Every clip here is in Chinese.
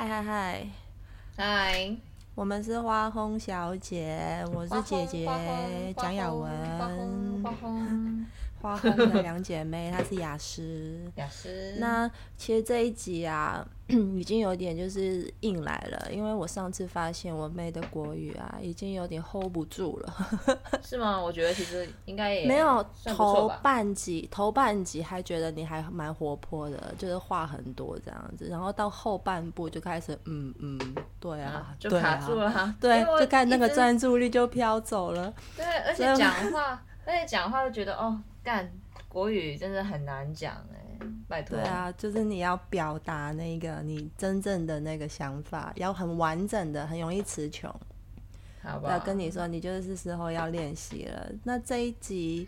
嗨嗨嗨，嗨，我们是花红小姐，我是姐姐蒋雅文，花红的两姐妹，她是雅诗。雅诗。那其实这一集啊，已经有点就是硬来了，因为我上次发现我妹的国语啊，已经有点 hold 不住了。是吗？我觉得其实应该也没有头。半集，头半集还觉得你还蛮活泼的，就是话很多这样子，然后到后半部就开始嗯嗯，对啊，啊，就卡住啊，了哈。对就看那个专注力就飘走了。对，而且讲话，而且讲话就觉得哦，干国语真的很难讲哎，拜托。对，啊，就是你要表达那个你真正的那个想法，要很完整的，很容易词穷。好吧。要跟你说，你就是时候要练习了。那这一集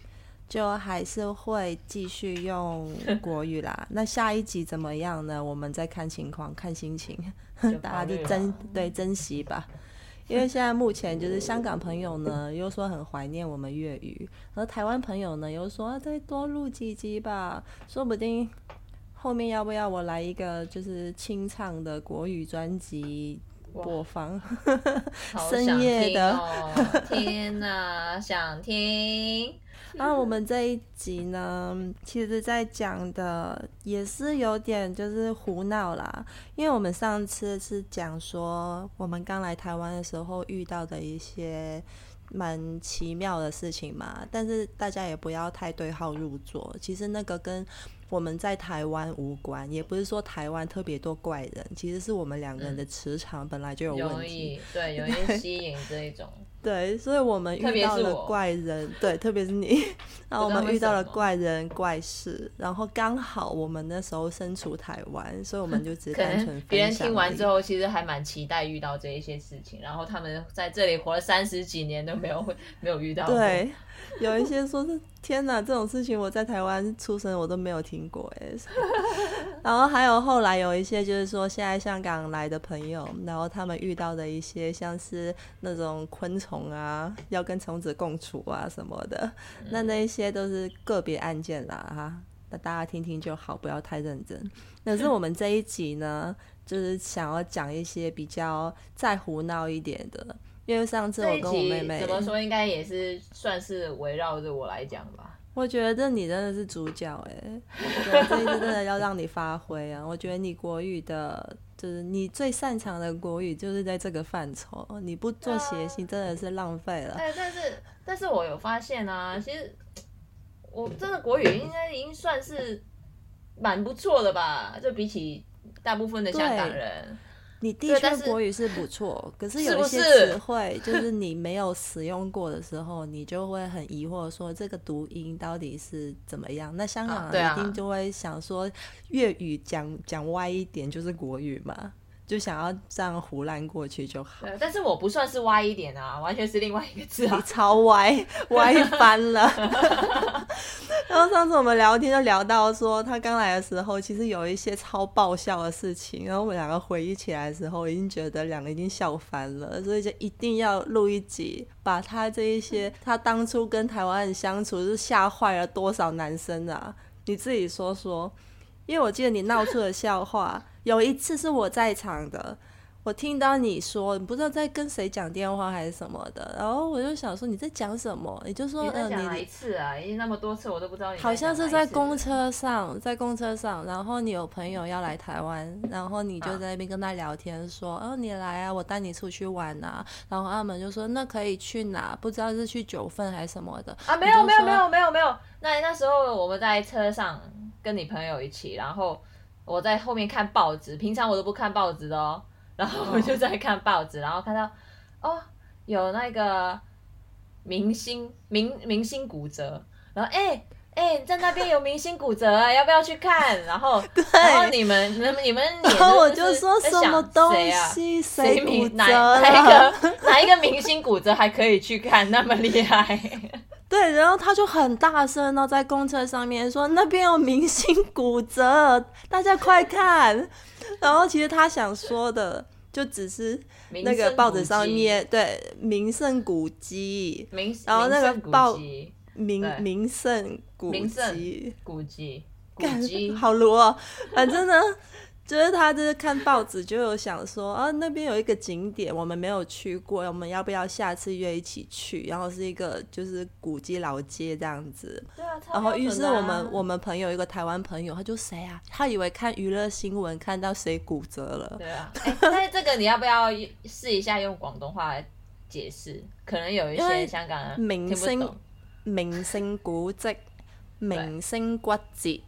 就还是会继续用 国语啦。那下一集怎么样呢？我们再看情况，看心情，大家就珍对珍惜吧。因为现在目前就是香港朋友呢，又说很怀念我们粤语，而台湾朋友呢又说、再多录几集吧，说不定后面要不要我来一个就是清唱的国语专辑播放？深夜的哦，天哪，想听。那我们这一集呢，其实在讲的也是有点就是胡闹啦，因为我们上次是讲说我们刚来台湾的时候遇到的一些蛮奇妙的事情嘛，但是大家也不要太对号入座，其实那个跟我们在台湾无关，也不是说台湾特别多怪人，其实是我们两个人的磁场本来就有问容题。易对，容易吸引这一种。对，所以我们遇到了怪人，对，特别是你，然后我们遇到了怪人怪事，然后刚好我们那时候身处台湾，所以我们就只是单纯别人听完之，后，其实还蛮期待遇到这一些事情，然后他们在这里活了三十几年都没有没有遇到过。对，有一些说是天哪，这种事情我在台湾出生我都没有听过哎，然后还有后来有一些就是说现在香港来的朋友，然后他们遇到的一些像是那种昆虫啊，要跟虫子共处啊什么的，那那一些都是个别案件啦哈。那大家听听就好，不要太认真。可是我们这一集呢，就是想要讲一些比较再胡闹一点的，因为上次我跟我妹妹怎么说，应该也是算是围绕着我来讲吧。我觉得你真的是主角哎，对，这一次真的要让你发挥啊！我觉得你国语的，就是你最擅长的国语，就是在这个范畴。你不做谐星，真的是浪费了。哎，但是但是我有发现啊，其实我真的国语应该已经算是蛮不错的吧，就比起大部分的香港人。你的确国语是不错，可是是有一些词汇，就是你没有使用过的时候，你就会很疑惑，说这个读音到底是怎么样？那香港人一定就会想说，粤语讲讲歪一点就是国语嘛，就想要这样胡乱过去就好。对，但是我不算是歪一点啊，完全是另外一个字啊。超歪，歪翻了。然后上次我们聊天就聊到说，他刚来的时候，其实有一些超爆笑的事情，然后我们两个回忆起来的时候，已经觉得两个已经笑翻了，所以就一定要录一集，把他这一些他当初跟台湾人相处是吓坏了多少男生啊？你自己说说，因为我记得你闹出的笑话，有一次是我在场的。我听到你说你不知道在跟谁讲电话还是什么的，然后我就想说你在讲什么，你就说嗯、讲哪一次啊？已经那么多次，我都不知道你好像是在在公车上，在公车上，然后你有朋友要来台湾，然后你就啊在那边跟他聊天说，哦你来啊，我带你出去玩啊，然后阿们就说那可以去哪？不知道是去九份还是什么的啊，没有没有没有没有没有。那那时候我们在车上跟你朋友一起，然后我在后面看报纸，平常我都不看报纸的哦。然后我就在看报纸，然后看到哦有那个明星明明星骨折，然后哎。哎、在那边有明星骨折啊，要不要去看？然后，然后你们、你们、你们脸然后我就就是说什么东谁啊？西谁骨折明哪哪一了？个哪一个明星骨折还可以去看？那么厉害？对，然后他就很大声，然后在公车上面说那边有明星骨折，大家快看。然后其实他想说的就只是那个报纸上面对名胜古迹，名，然后那个报名名胜古迹，古迹。古干迹，好罗哦。反正呢，就是他就是看报纸就有想说啊，那边有一个景点我们没有去过，我们要不要下次约一起去？然后是一个就是古迹老街这样子。对啊，然后于是我们我们朋友一个台湾朋友，他就谁啊？他以为看娱乐新闻看到谁骨折了。对啊，哎、但是这个你要不要试一下用广东话来解释？可能有一些香港人明星。明星古迹、明星骨折，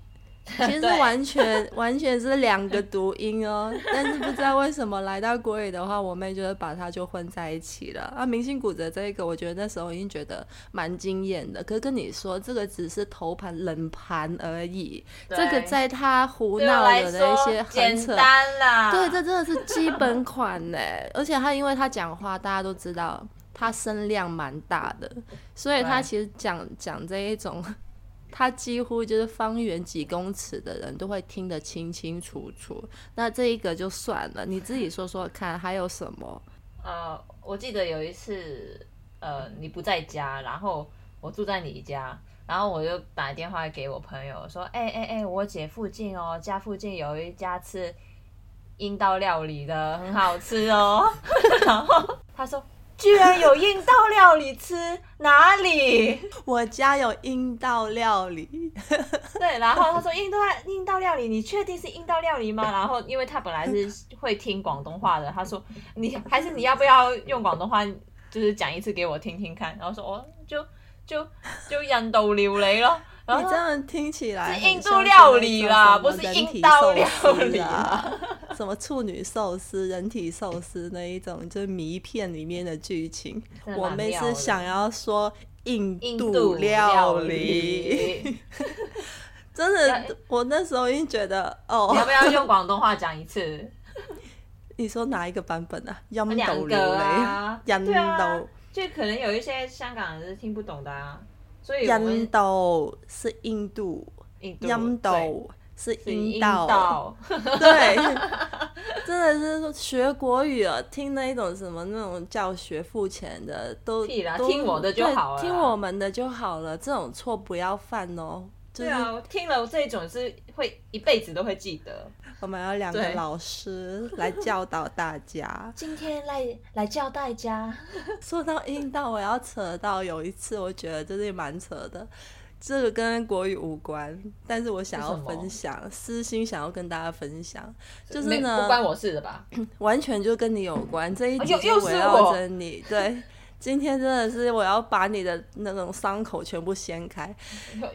其实 对完全完全是两个读音哦。但是不知道为什么来到国语的话，我妹就是把它就混在一起了啊。明星骨折这一个，我觉得那时候已经觉得蛮惊艳的。可是跟你说，这个只是头盘冷盘而已，这个在他胡闹的那些很简扯。单啦。对，这真的是基本款呢。而且他因为他讲话，大家都知道他声量蛮大的，所以他其实讲讲这一种，他几乎就是方圆几公尺的人都会听得清清楚楚。那这一个就算了，你自己说说看，还有什么？呃，我记得有一次，呃，你不在家，然后我住在你家，然后我就打电话给我朋友说，哎哎哎，我姐附近哦，家附近有一家吃阴道料理的，很好吃哦。然后他说，居然有印道料理吃，哪里？我家有印道料理，对，然后他说阴道阴道料理，你确定是印道料理吗？然后因为他本来是会听广东话的，他说你还是你要不要用广东话，就是讲一次给我听听看？然后说哦，就就就印度料理咯。然后你这样听起来是印度料理啦不是人体阴道寿料理啊，什么处女寿司、人体寿司那一种，就是迷片里面的剧情。我妹是想要说印度印度料理，真的，我那时候已经觉得你要哦，不要用广东话讲一次？你说哪一个版本啊？印两度料理，啊，印度，就可能有一些香港人是听不懂的啊，所以印度是印度，印度印度是是阴阴道，对，真的是说学国语啊，听那一种什么那种教学付钱的都都听我的就对好了听我们的就好了，这种错不要犯哦。就是对啊，我听了这种是会一辈子都会记得。我们要两个老师来教导大家。今天来来教大家，说到阴道，我要扯到有一次，我觉得真的蛮扯的。这个跟国语无关，但是我想要分享，私心想要跟大家分享，就是呢，不关我事的吧？完全就跟你有关。这一集围绕我着你，对。今天真的是我要把你的那种伤口全部掀开。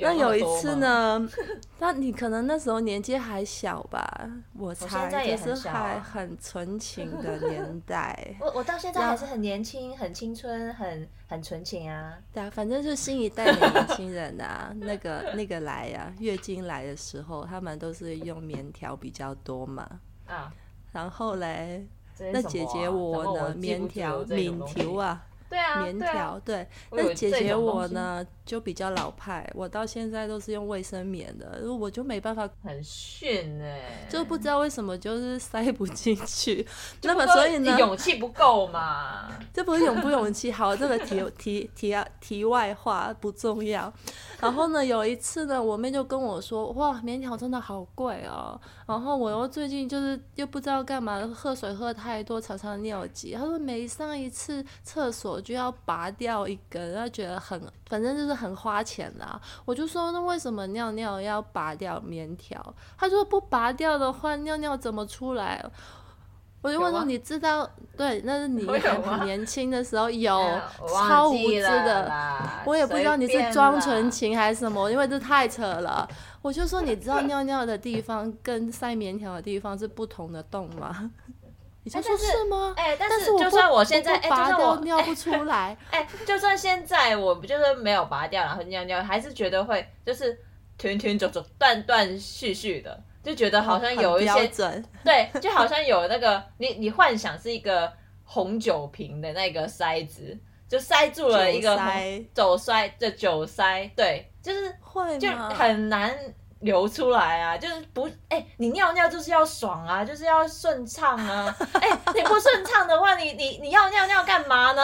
那有一次？呢，那你可能那时候年纪还小吧，我现猜也就是还很纯情的年代。我我到现在还是很年轻、很青春、很很纯情啊。对啊，反正就新一代的年轻人啊，那个那个来呀、月经来的时候，他们都是用棉条比较多嘛。啊，然后嘞，那姐姐我呢，棉条、棉条啊，对啊，棉对那姐姐我呢就比较老派，我到现在都是用卫生棉的，我就没办法，很逊哎，就不知道为什么就是塞不进去。那么所以呢，勇气不够嘛。这不是勇不勇气，好，这个题题题啊题外话不重要。然后呢，有一次呢，我妹就跟我说，哇，棉条真的好贵哦。然后我又最近就是又不知道干嘛，喝水喝太多，常常尿急。她说每上一次厕所就要拔掉一根，他觉得很，反正就是很花钱啦。我就说那为什么尿尿要拔掉棉条？他说不拔掉的话，尿尿怎么出来？我就问说，你知道？对，那是你 很年轻的时候有 超无知的，我也不知道你是装纯情还是什么，因为这太扯了。我就说，你知道尿尿的地方跟塞棉条的地方是不同的洞吗？你就是？哎、但但是我就算我现在，哎、就算我尿不出来，哎、就算现在我不就是没有拔掉，然后尿尿，还是觉得会就是停停走走、断断续续的，就觉得好像有一些准，对，就好像有那个你你幻想是一个红酒瓶的那个塞子，就塞住了一个酒塞红酒塞的酒塞，对，就是就会就？很难流出来啊，就是不哎、你尿尿就是要爽啊，就是要顺畅啊，哎、你不顺畅的话，你你你要尿尿干嘛呢？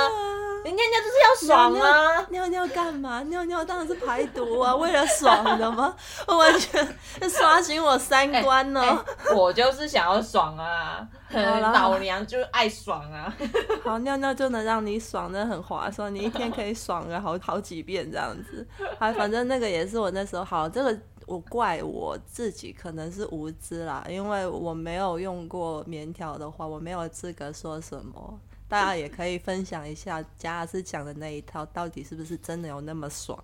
你尿尿就是要爽啊！尿尿干嘛？尿尿当然是排毒啊，为了爽的吗？我完全刷新我三观呢、哎我就是想要爽啊，老娘就是爱爽啊！好，尿尿就能让你爽，真的很划算。你一天可以爽个好好几遍这样子。还反正那个也是我那时候好，这个我怪我自己可能是无知啦，因为我没有用过棉条的话，我没有资格说什么。大家也可以分享一下贾老师讲的那一套，到底是不是真的有那么爽？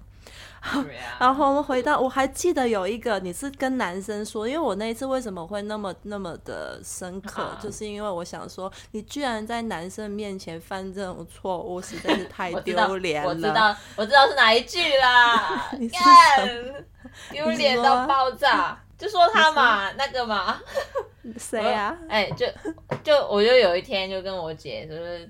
然后我们回到，我还记得有一个你是跟男生说，因为我那一次为什么会那么那么的深刻，啊 就是因为我想说，你居然在男生面前犯这种错误，实在是太 丢脸了。我知道，我知道是哪一句啦你，看丢脸到爆炸，就说他嘛，那个嘛，谁啊？哎、就就我就有一天就跟我姐，就是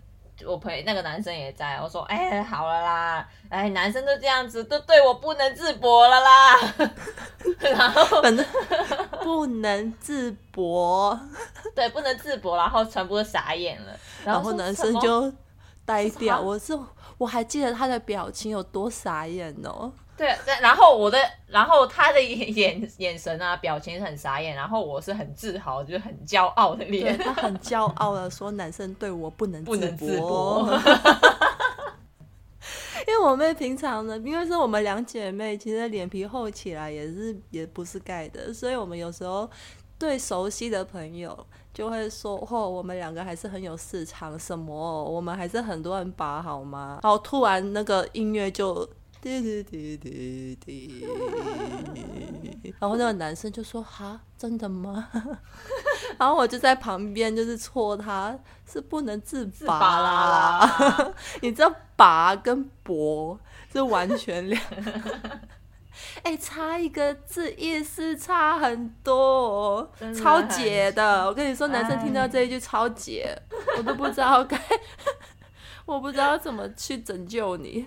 我陪那个男生也在，我说，哎、好了啦，哎，男生都这样子，都对我不能自拔了啦。然后 反正不能自拔，对，不能自拔，然后全部都傻眼了。然后男生就呆掉。我是我还记得他的表情有多傻眼哦。对，对然后我的，然后他的眼眼眼神啊，表情很傻眼，然后我是很自豪，就是很骄傲的对脸，他很骄傲的说：“男生对我不能不能自驳。驳。因为我妹平常呢，因为是我们两姐妹，其实脸皮厚起来也是也不是盖的，所以我们有时候对熟悉的朋友就会说：“哦，我们两个还是很有市场，什么我们还是很多人把好吗？”然后突然那个音乐就。滴滴滴滴滴，然后那个男生就说：“哈，真的吗？” 然后我就在旁边就是戳他，是不能自拔拔啦。啦，你知道“拔”跟“博”是完全两，哎、差一个字意思差很多、超解的。我跟你说，男生听到哎这一句超解，我都不知道该，我不知道怎么去拯救你。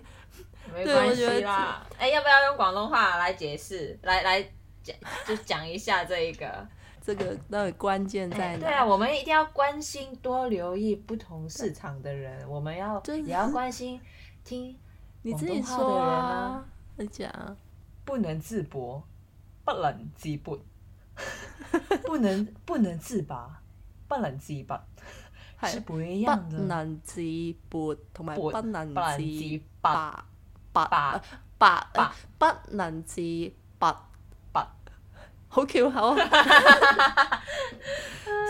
没关系啦。哎、要不要用广东话来解释？来来讲，就讲一下这一个。这个到底关键在哪？哎对啊，我们一定要关心、多留意不同市场的人，我们要也要关心听你自己说的人啊讲。不能自博，不能自拔，不能不能自拔，不能自拔，是不一不樣的。能自拔同埋不能自拔，拔拔拔拔不能自拔，拔好巧口啊！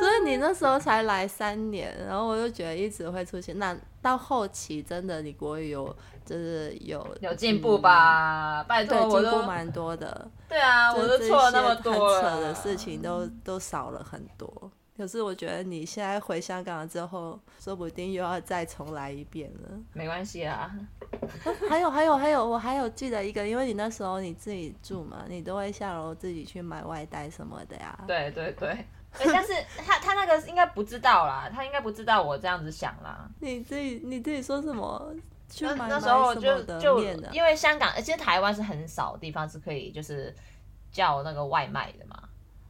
所以你那时候才来三年，然后我就觉得一直会出现。那到后期真的你国语有就是有有进步吧？拜托，进步蛮多的。对啊，我都就是错了那么多了。扯的事情都都少了很多。可是我觉得你现在回香港了之后，说不定又要再重来一遍了。没关系啊，还有还有还有，我还有记得一个，因为你那时候你自己住嘛，你都会下楼自己去买外带什么的呀。对对对。哎 但是他他那个应该不知道啦，他应该不知道我这样子想啦。你自己你自己说什么？去那买那时候就就？因为香港，其实台湾是很少地方是可以就是叫那个外卖的嘛。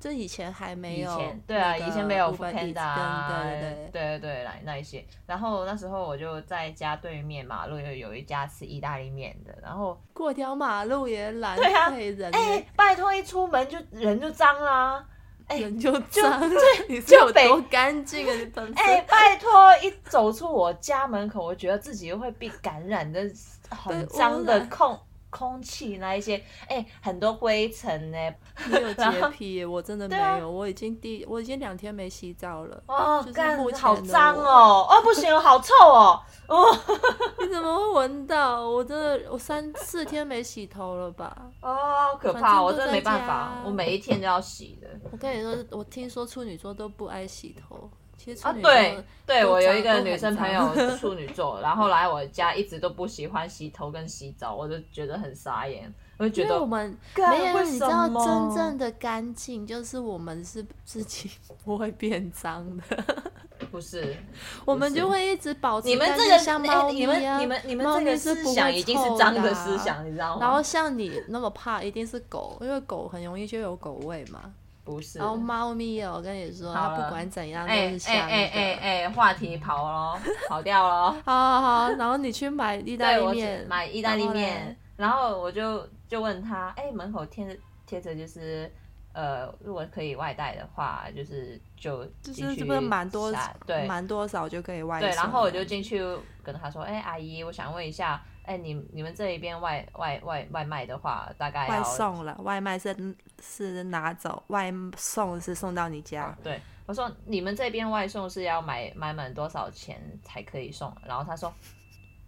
这以前还没有对啊，以前没有 f o o 对对对对对来那一些。然后那时候我就在家对面马路有有一家吃意大利面的，然后过条马路也懒对啊哎、呢，拜托一出门就人就脏啦、哎人就脏，你是就北有多干净啊？你本身哎、拜托！一走出我家门口，我觉得自己会被感染的很脏的空空气那一些，哎、很多灰尘呢。你有洁 癖耶，我真的没有，我已经第我已经两天没洗澡了。哦就，是干好脏哦！哦，不行，好臭哦！哦 你怎么会闻到？我真的我三四天没洗头了吧？哦，好可怕！我真的没办法，我每一天都要洗的。我跟你说，我听说处女座都不爱洗头，其实啊，对对，我有一个女生朋脏友 处女座，然后来我家一直都不喜欢洗头跟洗澡，我就觉得很傻眼，我就觉得我得们没有，为你知道真正的干净就是我们是自己 不会变脏的，不是，我们就会一直保持干你们这个净像猫哎你们咪啊你们你们这个思想已经是脏的啊思想，你知道吗？然后像你那么怕，一定是狗，因为狗很容易就有狗味嘛。不是。然后猫咪哦，我跟你说，它不管怎样都哎是香的。哎哎哎哎，话题跑了，跑掉了。好好好，然后你去买意大利面，买意大利面，然后我就就问他，哎、门口贴着贴着就是，呃，如果可以外带的话，就是就就是进去这不是蛮多对蛮多少就可以外带对，然后我就进去跟他说，哎、阿姨，我想问一下，哎、你你们这一边外外外外卖的话，大概外送了，外卖是是拿走，外送是送到你家。对，我说你们这边外送是要买买满多少钱才可以送？然后他说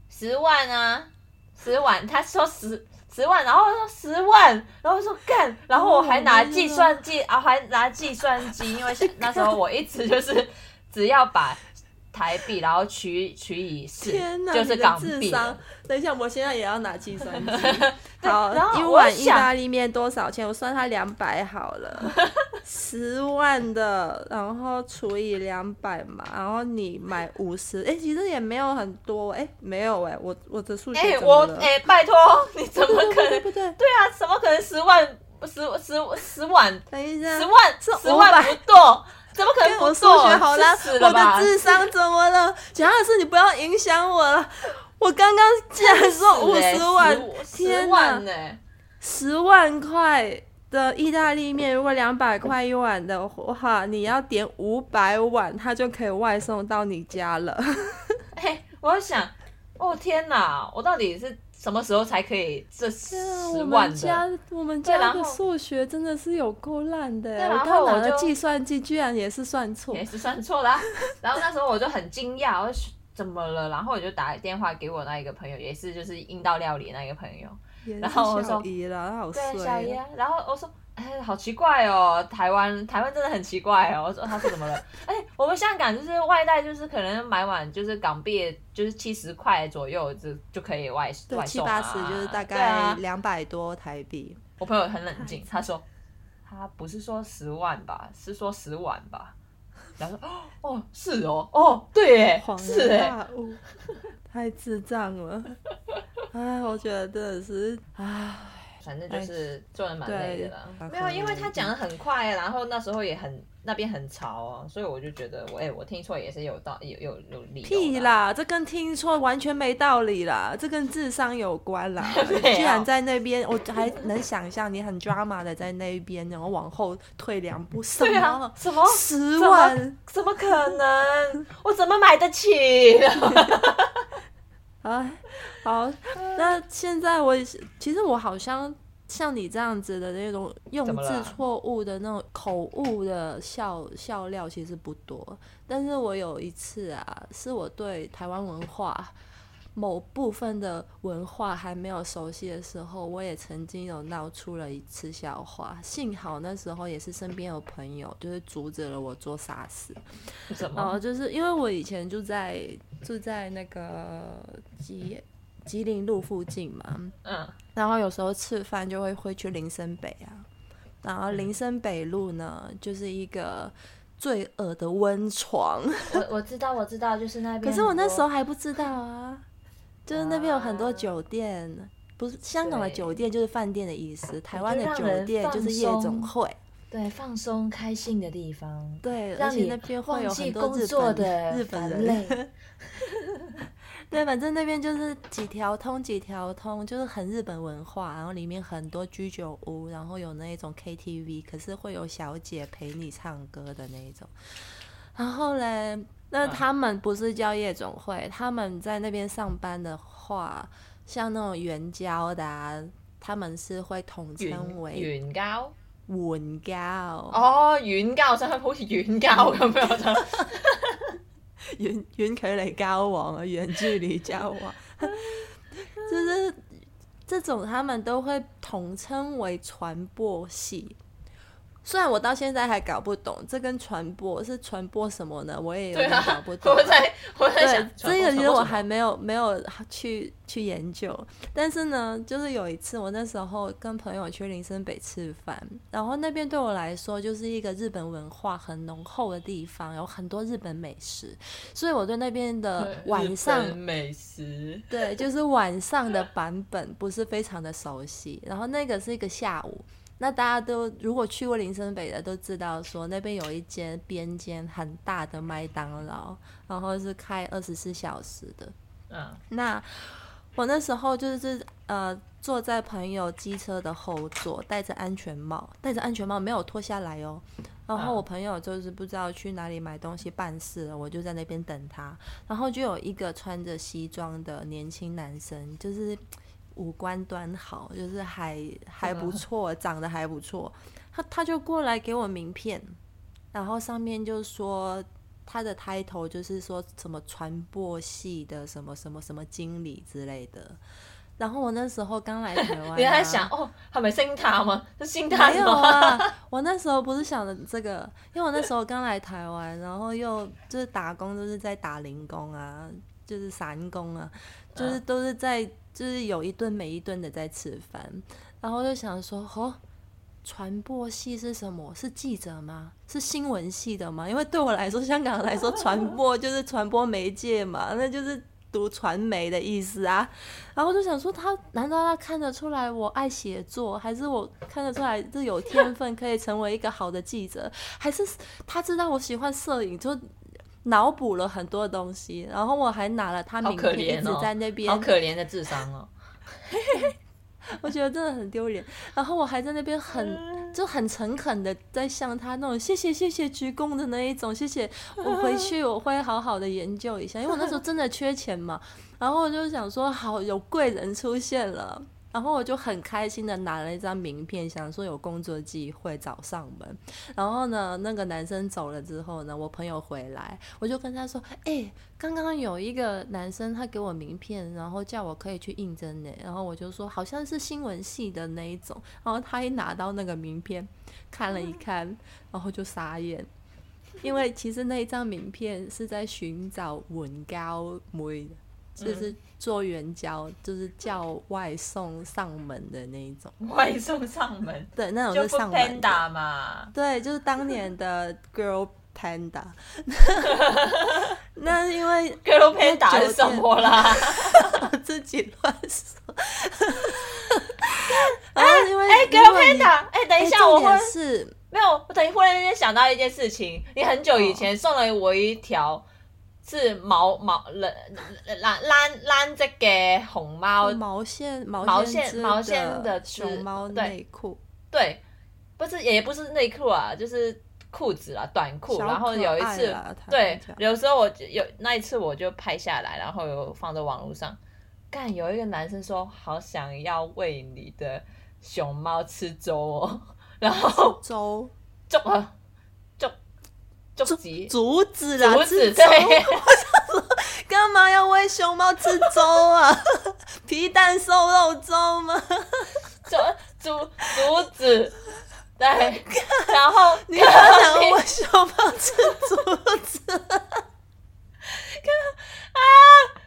十万啊，十万，他说十十万，然后我说十万，然后我说干，然后我还拿哦计算机啊，还拿计算机，因为那时候我一直就是只要把台币，然后取取以四，天哪，就是港币智商。！等一下，我现在也要拿计算机。好，然后我一碗意大利面多少钱？我算它两百好了，十万的，然后除以两百嘛，然后你买五十，哎，其实也没有很多，哎，没有哎，我我的数哎、学怎么了？我哎、拜托，你怎么可能？对不对？对啊，怎么可能十万十十十万等一下，十万十万500不多，怎么可能不我数？学好啦，我的智商怎么了？蒋老师，你不要影响我了。我刚刚竟然说五十万，十天哪十万块的意大利面，如果两百块一碗的话，你要点五百碗，它就可以外送到你家了。哎、我在想，哦天哪，我到底是什么时候才可以这十我万的？们家我们家的数学真的是有够烂的耶，我刚拿的计算机居然也是算错也。是算错啦、然后那时候我就很惊讶，我说怎么了？然后我就打电话给我那一个朋友，也是就是阴道料理那一个朋友，然后我说对，小。姨啊。然后我说，哎，好奇怪哦，台湾台湾真的很奇怪哦。我说他说怎么了？哎，我们香港就是外带，就是可能买碗就是港币就是七十块左右就就可以外对，外送啊七八十就是大概两百多台币。我朋友很冷静，他说他不是说十万吧，是说十万吧。然后说 哦是哦哦对耶是哎，太智障了。哎，我觉得真的是，唉，反正就是做人蛮累的啦。没有，因为他讲的很快，然后那时候也很那边很潮哦，所以我就觉得我哎、我听错也是有道有有有理屁！啦，这跟听错完全没道理啦，这跟智商有关啦。你居然在那边，我还能想象你很 drama 的在那边，然后往后退两步，什对啊么，什么十万？怎么可能？我怎么买得起？哎，好，那现在我其实我好像像你这样子的那种用字错误的那种口误的笑笑料，其实不多。但是我有一次啊，是我对台湾文化某部分的文化还没有熟悉的时候，我也曾经有闹出了一次笑话。幸好那时候也是身边有朋友，就是阻止了我做傻事。什哦，就是因为我以前住在住在那个吉吉林路附近嘛，嗯，然后有时候吃饭就会会去林森北啊，然后林森北路呢就是一个罪恶的温床，我我知道我知道，就是那边。可是我那时候还不知道啊，就是那边有很多啊酒店。不是香港的酒店就是饭店的意思，台湾的酒店就是夜总会。对放松开心的地方，对，让你那边会有很多日工作本的日本人，对，反正那边就是几条通几条通，就是很日本文化，然后里面很多居酒屋，然后有那一种 KTV，可是会有小姐陪你唱歌的那一种。然后嘞，那嗯他们不是叫夜总会，他们在那边上班的话，像那种援交的、啊，他们是会统称遠为援交援交。哦，遠交，想好似遠交咁樣，我就遠遠距離交往啊，遠距離交往，就是這種他們都會統稱為傳播系。雖然我到现在还搞不懂，这跟传播是传播什么呢？我也有點對啊搞不懂。我在我在想，，这个其实我还没有没有去去研究，但是呢，就是有一次我那时候跟朋友去林森北吃饭，然后那边对我来说就是一个日本文化很浓厚的地方，有很多日本美食，所以我对那边的 晚上美食，对，就是晚上的版本不是非常的熟悉。然后那个是一个下午，那大家都如果去过林森北的都知道，说那边有一间边间很大的麦当劳，然后是开二十四小时的。嗯，那我那时候就是呃坐在朋友机车的后座，戴着安全帽，戴着安全帽没有脱下来哦。然后我朋友就是不知道去哪里买东西办事了，我就在那边等他。然后就有一个穿着西装的年轻男生，就是五官端好，就是还还不错，长得还不错。他他就过来给我名片，然后上面就说他的 title 就是说什么传播系的什么什么什么经理之类的。然后我那时候刚来台湾、你还在想哦，他没姓他吗？是姓他没有吗？啊，我那时候不是想的这个，因为我那时候刚来台湾，然后又就是打工，都是在打零工啊，就是散工啊，就是都是在就是有一顿没一顿的在吃饭，然后就想说，哦，传播系是什么？是记者吗？是新闻系的吗？因为对我来说，香港来说，传播就是传播媒介嘛，那就是。读传媒的意思啊，然后就想说他难道他看得出来我爱写作，还是我看得出来是有天分可以成为一个好的记者，还是他知道我喜欢摄影，就脑补了很多东西，然后我还拿了他名片，一直在那边，好可怜的智商哦。我觉得真的很丢脸。然后我还在那边很就很诚恳的在向他那种谢谢谢谢鞠躬的那一种，谢谢我回去我会好好的研究一下，因为我那时候真的缺钱嘛。然后我就想说，好有贵人出现了。然后我就很开心的拿了一张名片，想说有工作机会找上门。然后呢，那个男生走了之后呢，我朋友回来，我就跟他说：“哎、刚刚有一个男生他给我名片，然后叫我可以去应征呢。”然后我就说好像是新闻系的那一种。然后他一拿到那个名片，看了一看，然后就傻眼，因为其实那一张名片是在寻找文高妹的。就是做援交，就是叫外送上门的那一种，外送上门，对，那种是上门的。panda 嘛。对，就是当年的 Girl Panda。那因为 Girl panda 是什么啦？我自己乱说，然后因为哎，Girl panda，哎，等一下，我是没有，我等于忽然间想到一件事情，你很久以前送了我一条是毛毛蓝蓝蓝蓝色嘅熊猫，毛线毛线毛线的熊猫内裤，对，不是也不是内裤啊，就是裤子啦，短裤。然后有一次，对，有时候我就有那一次我就拍下来，然后有放在网络上。干，有一个男生说好想要喂你的熊猫吃粥哦，然后粥粥啊就急竹子啦，竹子吃粥对，干嘛要喂熊猫吃粥啊？皮蛋瘦肉粥吗？竹竹竹子，对，然后你好想喂熊猫吃竹子？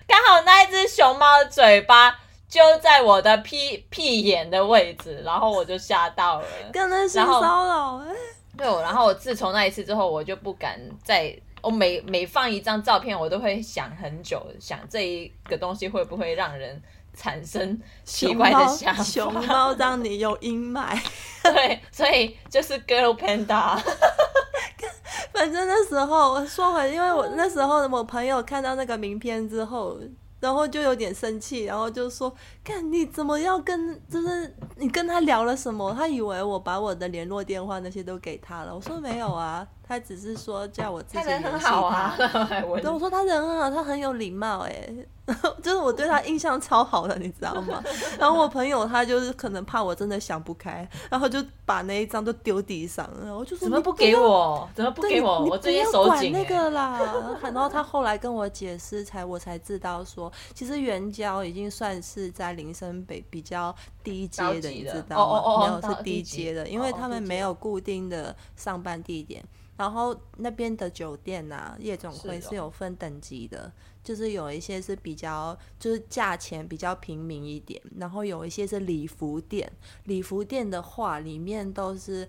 刚好那一只熊猫的嘴巴就在我的屁屁眼的位置，然后我就吓到了。跟那性然后骚扰哎！对，然后我自从那一次之后，我就不敢再。我每每放一张照片，我都会想很久，想这一个东西会不会让人产生奇怪的想法。熊猫让你有阴霾。对，所以就是 girl panda。反正那时候我说回，因为我那时候我朋友看到那个名片之后，然后就有点生气，然后就说：“看你怎么要跟，就是你跟他聊了什么？他以为我把我的联络电话那些都给他了。”我说：“没有啊，他只是说叫我自己联系好啊他。，还问对，我说他人很好，他很有礼貌，哎，就是我对他印象超好的，你知道吗？然后我朋友他就是可能怕我真的想不开，然后就把那一张都丢地上了，我就说怎么不给我？怎么不给我？你我最近手紧、管那欸。个啦。然后他后来跟我解释，才我才知道说，其实援交已经算是在林森北比较低阶的，你知道吗？哦哦哦没有是低阶的，因为他们没有固定的上班地点。然后那边的酒店啊，夜总会是有分等级的，就是有一些是比较，就是价钱比较平民一点，然后有一些是礼服店。礼服店的话，里面都是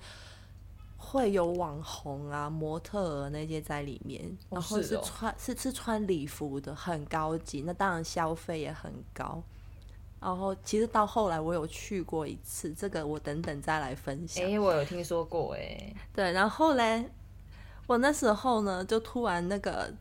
会有网红啊、模特儿那些在里面，哦然后是穿是是穿礼服的，很高级，那当然消费也很高。然后其实到后来我有去过一次，这个我等等再来分享。哎，我有听说过哎。对，然后嘞我那时候呢，就突然那个，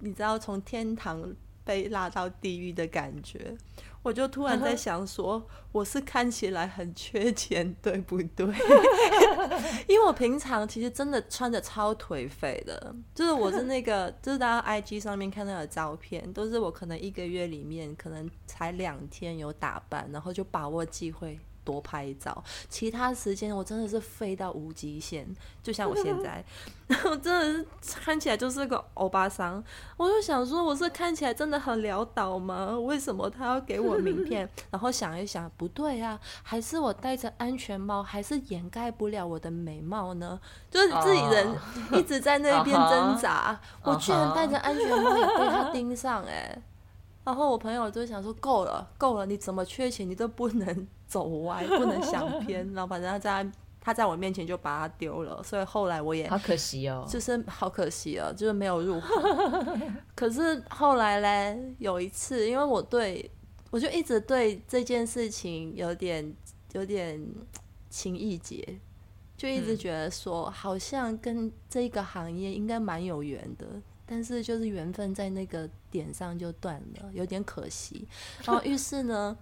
你知道从天堂被拉到地狱的感觉。我就突然在想说，我是看起来很缺钱，对不对？因为我平常其实真的穿的超颓废的，就是我是那个，就是大家 IG 上面看到的照片，都是我可能一个月里面可能才两天有打扮，然后就把握机会。多拍照，其他时间我真的是废到无极限，就像我现在，我真的是看起来就是个欧巴桑。我就想说，我是看起来真的很潦倒吗？为什么他要给我名片？然后想一想，不对啊，还是我戴着安全帽，还是掩盖不了我的美貌呢？就是自己人 一直在那边挣扎，我居然戴着安全帽也被他盯上哎。然后我朋友就想说，够了，够了，你怎么缺钱，你都不能。走歪不能想偏，然后反正他在他在我面前就把它丢了，所以后来我也好可惜哦，就是好可惜哦，就是没有入行。可是后来嘞，有一次，因为我对我就一直对这件事情有点有点情意结，就一直觉得说好像跟这个行业应该蛮有缘的，但是就是缘分在那个点上就断了，有点可惜。然后于是呢。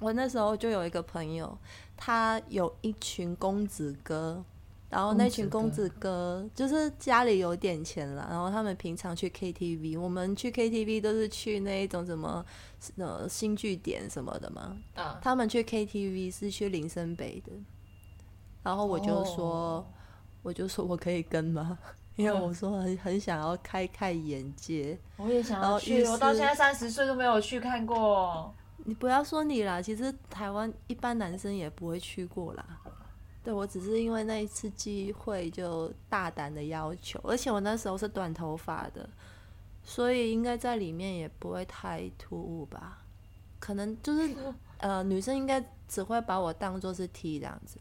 我那时候就有一个朋友，他有一群公子哥，然后那群公子哥就是家里有点钱了，然后他们平常去 KTV，我们去 KTV 都是去那一种什么呃新据点什么的嘛，他们去 KTV 是去林森北的，然后我就说，我就说我可以跟吗？因为我说很很想要开开眼界，我也想要去，我到现在三十岁都没有去看过。你不要说你啦，其实台湾一般男生也不会去过啦。对我只是因为那一次机会就大胆的要求，而且我那时候是短头发的，所以应该在里面也不会太突兀吧？可能就是 呃，女生应该只会把我当做是 T 这样子。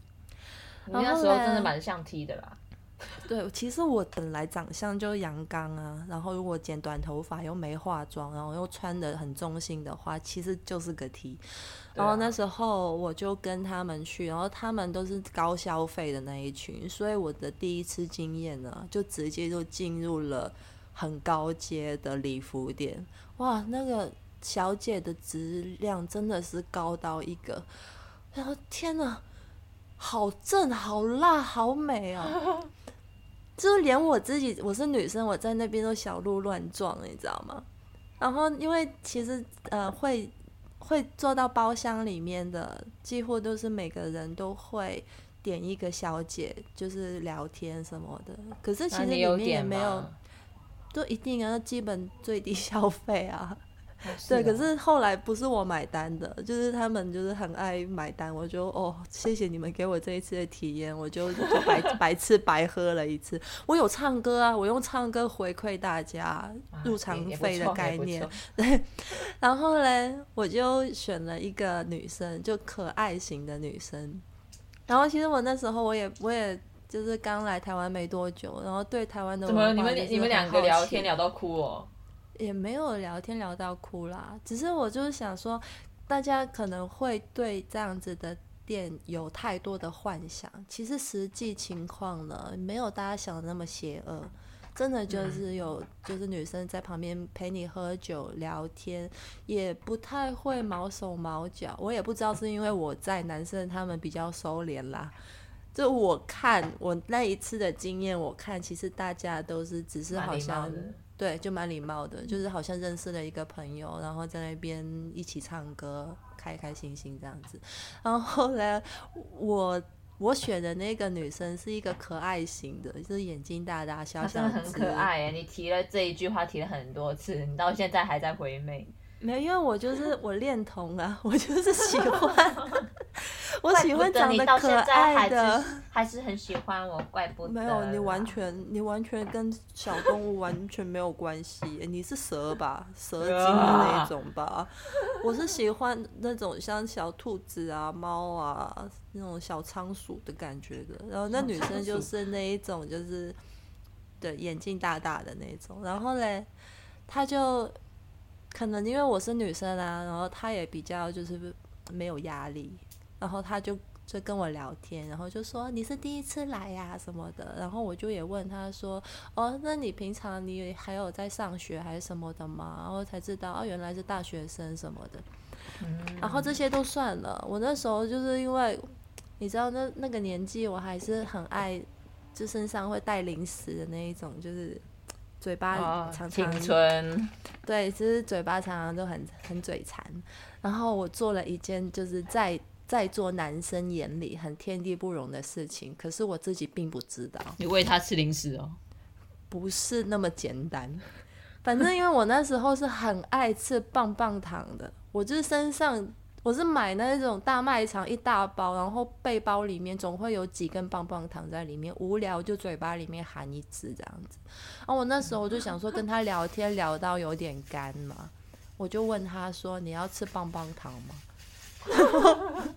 你那时候真的蛮像 T 的啦。对，其实我本来长相就阳刚啊，然后如果剪短头发又没化妆，然后又穿的很中性的话，其实就是个 T。然后那时候我就跟他们去，然后他们都是高消费的那一群，所以我的第一次经验呢，就直接就进入了很高阶的礼服店。哇，那个小姐的质量真的是高到一个，然后天呐，好正，好辣，好美哦！就是连我自己，我是女生，我在那边都小鹿乱撞，你知道吗？然后因为其实呃会会坐到包厢里面的，几乎都是每个人都会点一个小姐，就是聊天什么的。可是其实里面也没有，都一定要基本最低消费啊。对，可是后来不是我买单的，就是他们就是很爱买单，我就哦，谢谢你们给我这一次的体验，我就 就白白吃白喝了一次。我有唱歌啊，我用唱歌回馈大家入场费的概念。对，然后嘞，我就选了一个女生，就可爱型的女生。然后其实我那时候我也我也就是刚来台湾没多久，然后对台湾的怎么你们你们两个聊天聊到哭哦？也没有聊天聊到哭啦，只是我就是想说，大家可能会对这样子的店有太多的幻想，其实实际情况呢，没有大家想的那么邪恶，真的就是有，就是女生在旁边陪你喝酒聊天，也不太会毛手毛脚，我也不知道是因为我在，男生他们比较收敛啦，就我看我那一次的经验，我看其实大家都是只是好像。对，就蛮礼貌的，就是好像认识了一个朋友，然后在那边一起唱歌，开开心心这样子。然后后来我我选的那个女生是一个可爱型的，就是眼睛大大小小，的很可爱哎！你提了这一句话提了很多次，你到现在还在回味。没有，因为我就是我恋童啊，我就是喜欢，我喜欢长得可爱的，还是很喜欢我，怪不得。没有，你完全你完全跟小动物完全没有关系，你是蛇吧，蛇精的那种吧？我是喜欢那种像小兔子啊、猫啊那种小仓鼠的感觉的，然后那女生就是那一种，就是对眼睛大大的那种，然后嘞，她就。可能因为我是女生啊，然后他也比较就是没有压力，然后他就就跟我聊天，然后就说你是第一次来呀、什么的，然后我就也问他说，哦，那你平常你还有在上学还是什么的吗？然后才知道哦，原来是大学生什么的，然后这些都算了，我那时候就是因为你知道那那个年纪，我还是很爱，就身上会带零食的那一种，就是嘴巴哦常常、青春，对，就是嘴巴常常都很很嘴馋。然后我做了一件就是在在座男生眼里很天地不容的事情，可是我自己并不知道，你喂他吃零食哦。不是那么简单。反正因为我那时候是很爱吃棒棒糖的，我就是身上我是买那种大卖场一大包，然后背包里面总会有几根棒棒糖在里面，无聊就嘴巴里面含一支这样子。然后我那时候我就想说跟他聊天聊到有点干嘛，我就问他说你要吃棒棒糖吗？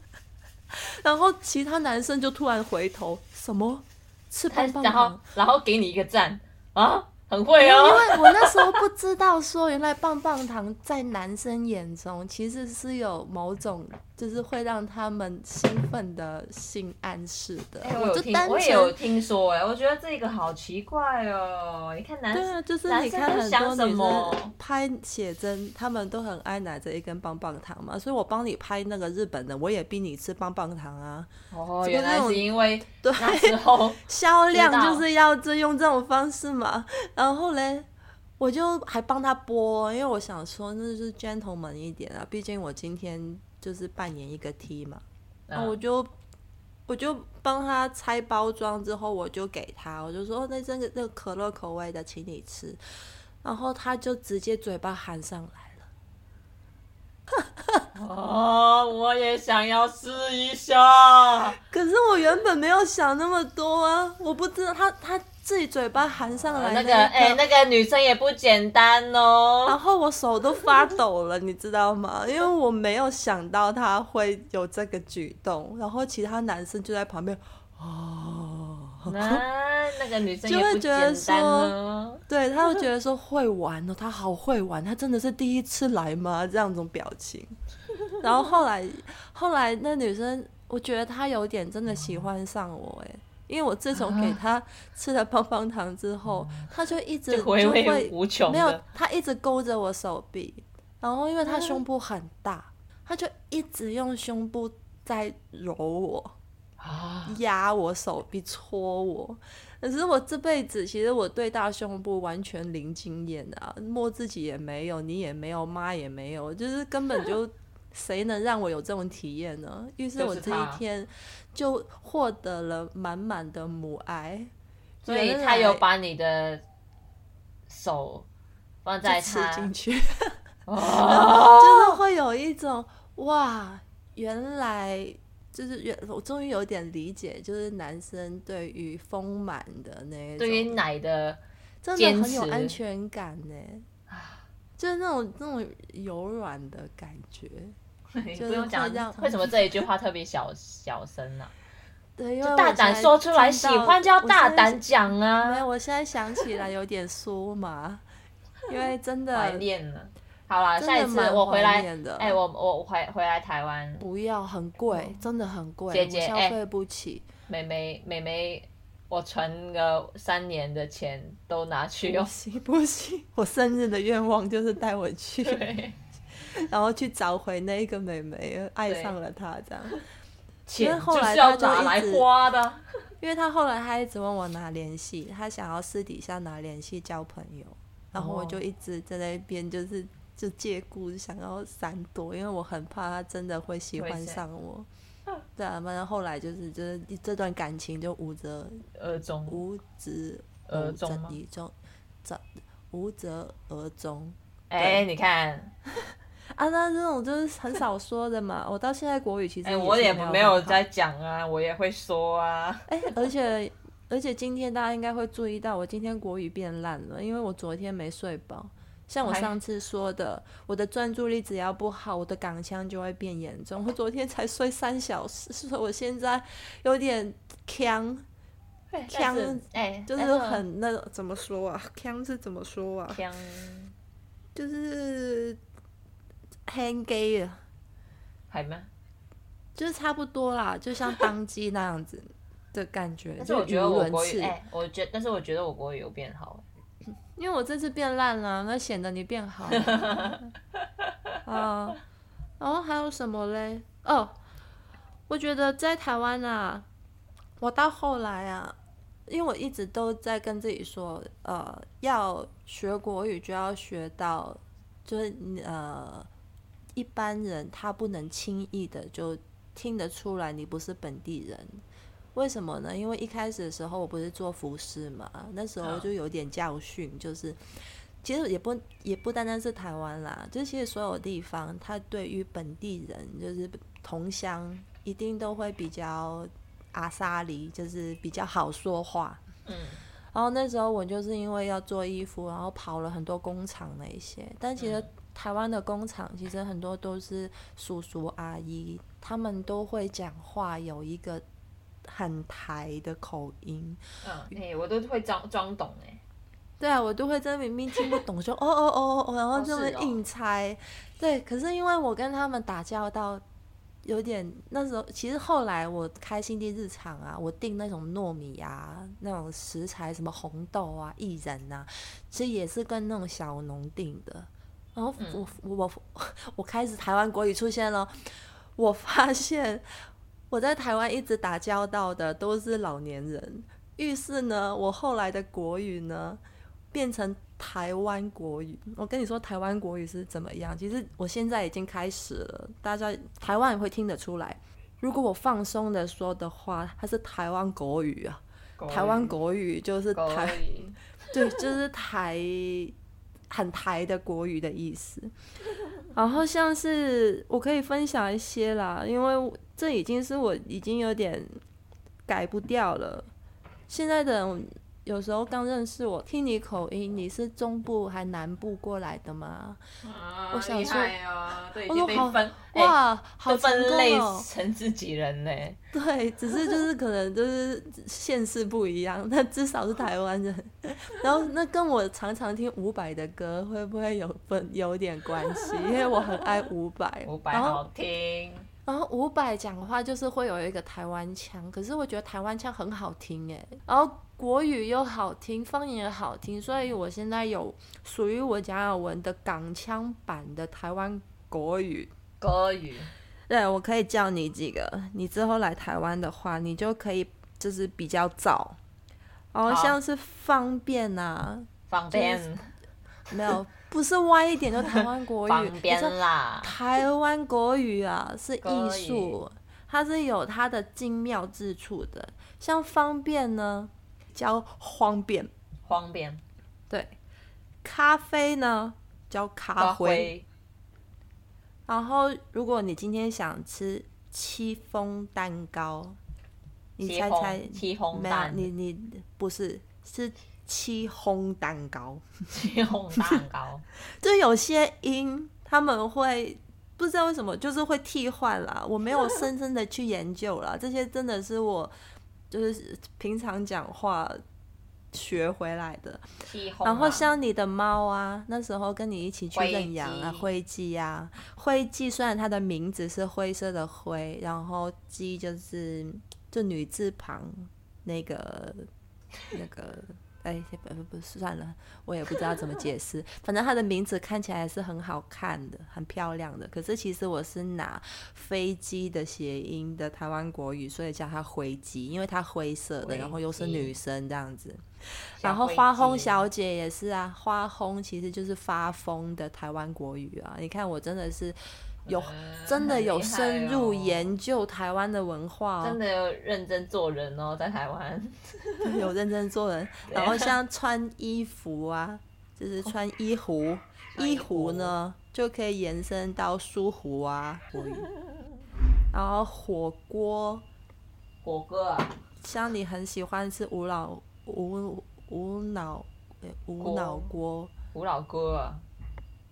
然后其他男生就突然回头，什么吃他棒棒然后糖？然后给你一个赞啊，很会哦因为哦。我那时候不知道说，原来棒棒糖在男生眼中其实是有某种，就是会让他们兴奋的性暗示的。哎、我有听，就单我也有纯听说哎、我觉得这个好奇怪哦。你看男对啊，就是你看很多女么生拍写真，他们都很爱拿着一根棒棒糖嘛，所以我帮你拍那个日本的，我也逼你吃棒棒糖啊。哦，这个原来是因为对那时候 销量就是要这用这种方式嘛。然后嘞，我就还帮他播，因为我想说那就是 gentleman 一点啊，毕竟我今天就是扮演一个 T 嘛。然后我嗯就我就帮他拆包装之后，我就给他，我就说哦那这个那个可乐口味的，请你吃。然后他就直接嘴巴含上来了。哦，我也想要试一下。可是我原本没有想那么多啊，我不知道他他自己嘴巴含上来那一个哎、刻那个女生也不简单哦。然后我手都发抖了，你知道吗？因为我没有想到他会有这个举动，然后其他男生就在旁边，哦，那那个女生就会觉得简单哦。对，他会觉得说会玩哦，他好会玩，他真的是第一次来吗？这样种表情。然后后来后来那女生，我觉得她有点真的喜欢上我哎。因为我自从给他吃了棒棒糖之后，他就一直就会无穷没有，他一直勾着我手臂，然后因为他胸部很大，他就一直用胸部在揉我、啊，压我手臂、戳我。可是我这辈子其实我对大胸部完全零经验啊，摸自己也没有，你也没有，妈也没有，就是根本就 谁能让我有这种体验呢？于是我这一天就获得了满满的母爱。所以原他有把你的手放在他进去。哦，就是会有一种哇，原来就是原我终于有点理解，就是男生对于丰满的那一对于种，奶的真的很有安全感呢，就是那种那种柔软的感觉。你就是不用讲为什么这一句话特别小小声呢、对，因为就大胆说出来，喜欢就要大胆讲没啊！有，我现在想起来有点酥麻，因为真的 怀念了。好啦，下一次我回来。哎、我我回回来台湾，不要很贵，真的很贵，姐姐哎我消费不起。妹妹妹妹，我存个三年的钱都拿去用。不行不行，我生日的愿望就是带我去。对，然后去找回那一个妹妹，爱上了她这样。因为钱后来就是花的。因为他后来他一直问我拿联系，他想要私底下拿联系交朋友，然后我就哦一直在那边就是就借故想要闪躲，因为我很怕他真的会喜欢上我。对啊，反正后来就是就是这段感情就无疾而终，无疾而终吗无疾终，这无疾而终。哎、你看，啊，那这种就是很少说的嘛。我到现在国语其实我也没没有在讲啊，我也会说啊。哎、而且而且今天大家应该会注意到，我今天国语变烂了，因为我昨天没睡饱。像我上次说的，我的专注力只要不好，我的港腔就会变严重。我昨天才睡三小时，所以我现在有点腔，腔哎、就是很那怎么说啊？腔是怎么说啊？腔，就是 hand gay 啊，系咩？就是差不多啦，就像当机那样子的感觉，但是我觉得我语无伦次。国语，哎、我觉，但是我觉得我国语有变好。因为我这次变烂了，那显得你变好了。啊，然后还有什么嘞？哦，我觉得在台湾啊，我到后来啊，因为我一直都在跟自己说，呃，要学国语就要学到，就是呃，一般人他不能轻易的就听得出来你不是本地人。为什么呢？因为一开始的时候我不是做服饰嘛，那时候就有点教训，就是其实也不也不单单是台湾啦，就是其实所有地方，他对于本地人就是同乡，一定都会比较阿萨里，就是比较好说话。嗯，然后那时候我就是因为要做衣服，然后跑了很多工厂那一些，但其实台湾的工厂其实很多都是叔叔阿姨，他们都会讲话有一个很台的口音。嗯，哎、我都会装装懂哎、对啊，我都会在明明听不懂就哦哦哦哦，然后哦这么硬猜。对，可是因为我跟他们打交道，有点那时候，其实后来我开新地日常啊，我订那种糯米啊，那种食材，什么红豆啊、薏仁啊，其实也是跟那种小农订的。然后我、我我我开始台湾国语出现了，我发现我在台湾一直打交道的都是老年人，于是呢，我后来的国语呢变成台湾国语。我跟你说，台湾国语是怎么样？其实我现在已经开始了，大家台湾也会听得出来。如果我放松的说的话，它是台湾国语啊，台湾国语就是台，对，就是台很台的国语的意思。然后像是我可以分享一些啦，因为这已经是我已经有点改不掉了。现在的人有时候刚认识我，听你口音，你是中部还南部过来的吗？啊我想说都已经被分，哎哇，好分类！成自己人呢。对，只是就是可能就是县市不一样，但至少是台湾人。然后那跟我常常听伍佰的歌会不会有分有点关系？因为我很爱伍佰，伍佰好听，然后伍佰讲话就是会有一个台湾腔，可是我觉得台湾腔很好听哎，然后国语又好听，方言也好听，所以我现在有属于我蒋雅文的港腔版的台湾国语。国语，对，我可以教你几个，你之后来台湾的话，你就可以就是比较早，然后好。像是方便呐、方便。没有，不是歪一点就台湾国语，方便啦，台湾国语啊是艺国术，它是有它的精妙之处的。像方便呢，叫方便；方便，对，咖啡呢叫咖发啡。挥，然后，如果你今天想吃戚风蛋糕，你猜猜戚风没有？蛋你你不是是戚烘蛋糕，戚红蛋糕，就有些音他们会不知道为什么，就是会替换啦。我没有深深的去研究啦，这些真的是我就是平常讲话学回来的。然后像你的猫啊，那时候跟你一起去认养啊，鸡灰鸡啊，灰鸡虽然它的名字是灰色的灰，然后鸡就是就女字旁那个那个。哎，不不不，算了，我也不知道怎么解释。反正它的名字看起来是很好看的，很漂亮的。可是其实我是拿飞机的谐音的台湾国语，所以叫它灰机，因为它灰色的，然后又是女生这样子。然后花烘鸡小姐也是啊，花烘其实就是发疯的台湾国语啊。你看我真的是有嗯真的有深入哦研究台湾的文化、哦，真的有认真做人哦，在台湾，有认真做人。然后像穿衣服啊，就是穿衣服，衣服服呢就可以延伸到舒服啊。然后火锅，火锅啊，像你很喜欢吃无脑无无脑诶无脑锅。无脑锅啊，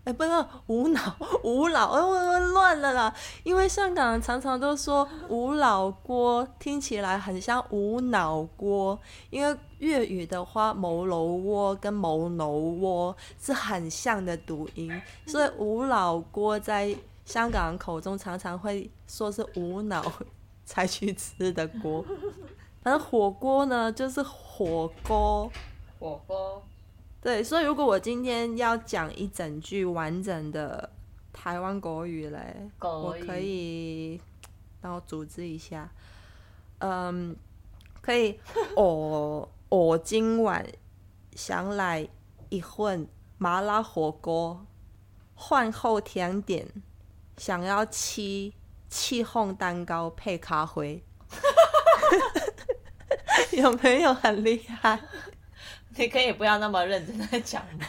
哎，不是无脑无脑，哎，我乱了啦。因为香港人常常都说无脑锅，听起来很像无脑锅。因为粤语的话，某楼窝跟某楼窝是很像的读音，所以无脑锅在香港人口中常常会说是无脑才去吃的锅。反正火锅呢，就是火锅，火锅。对，所以如果我今天要讲一整句完整的台湾国语嘞，我可以然后组织一下，嗯，可以，我我今晚想来一份麻辣火锅，饭后甜点想要吃气烘蛋糕配咖啡，有没有很厉害？你可以不要那么认真的讲吗？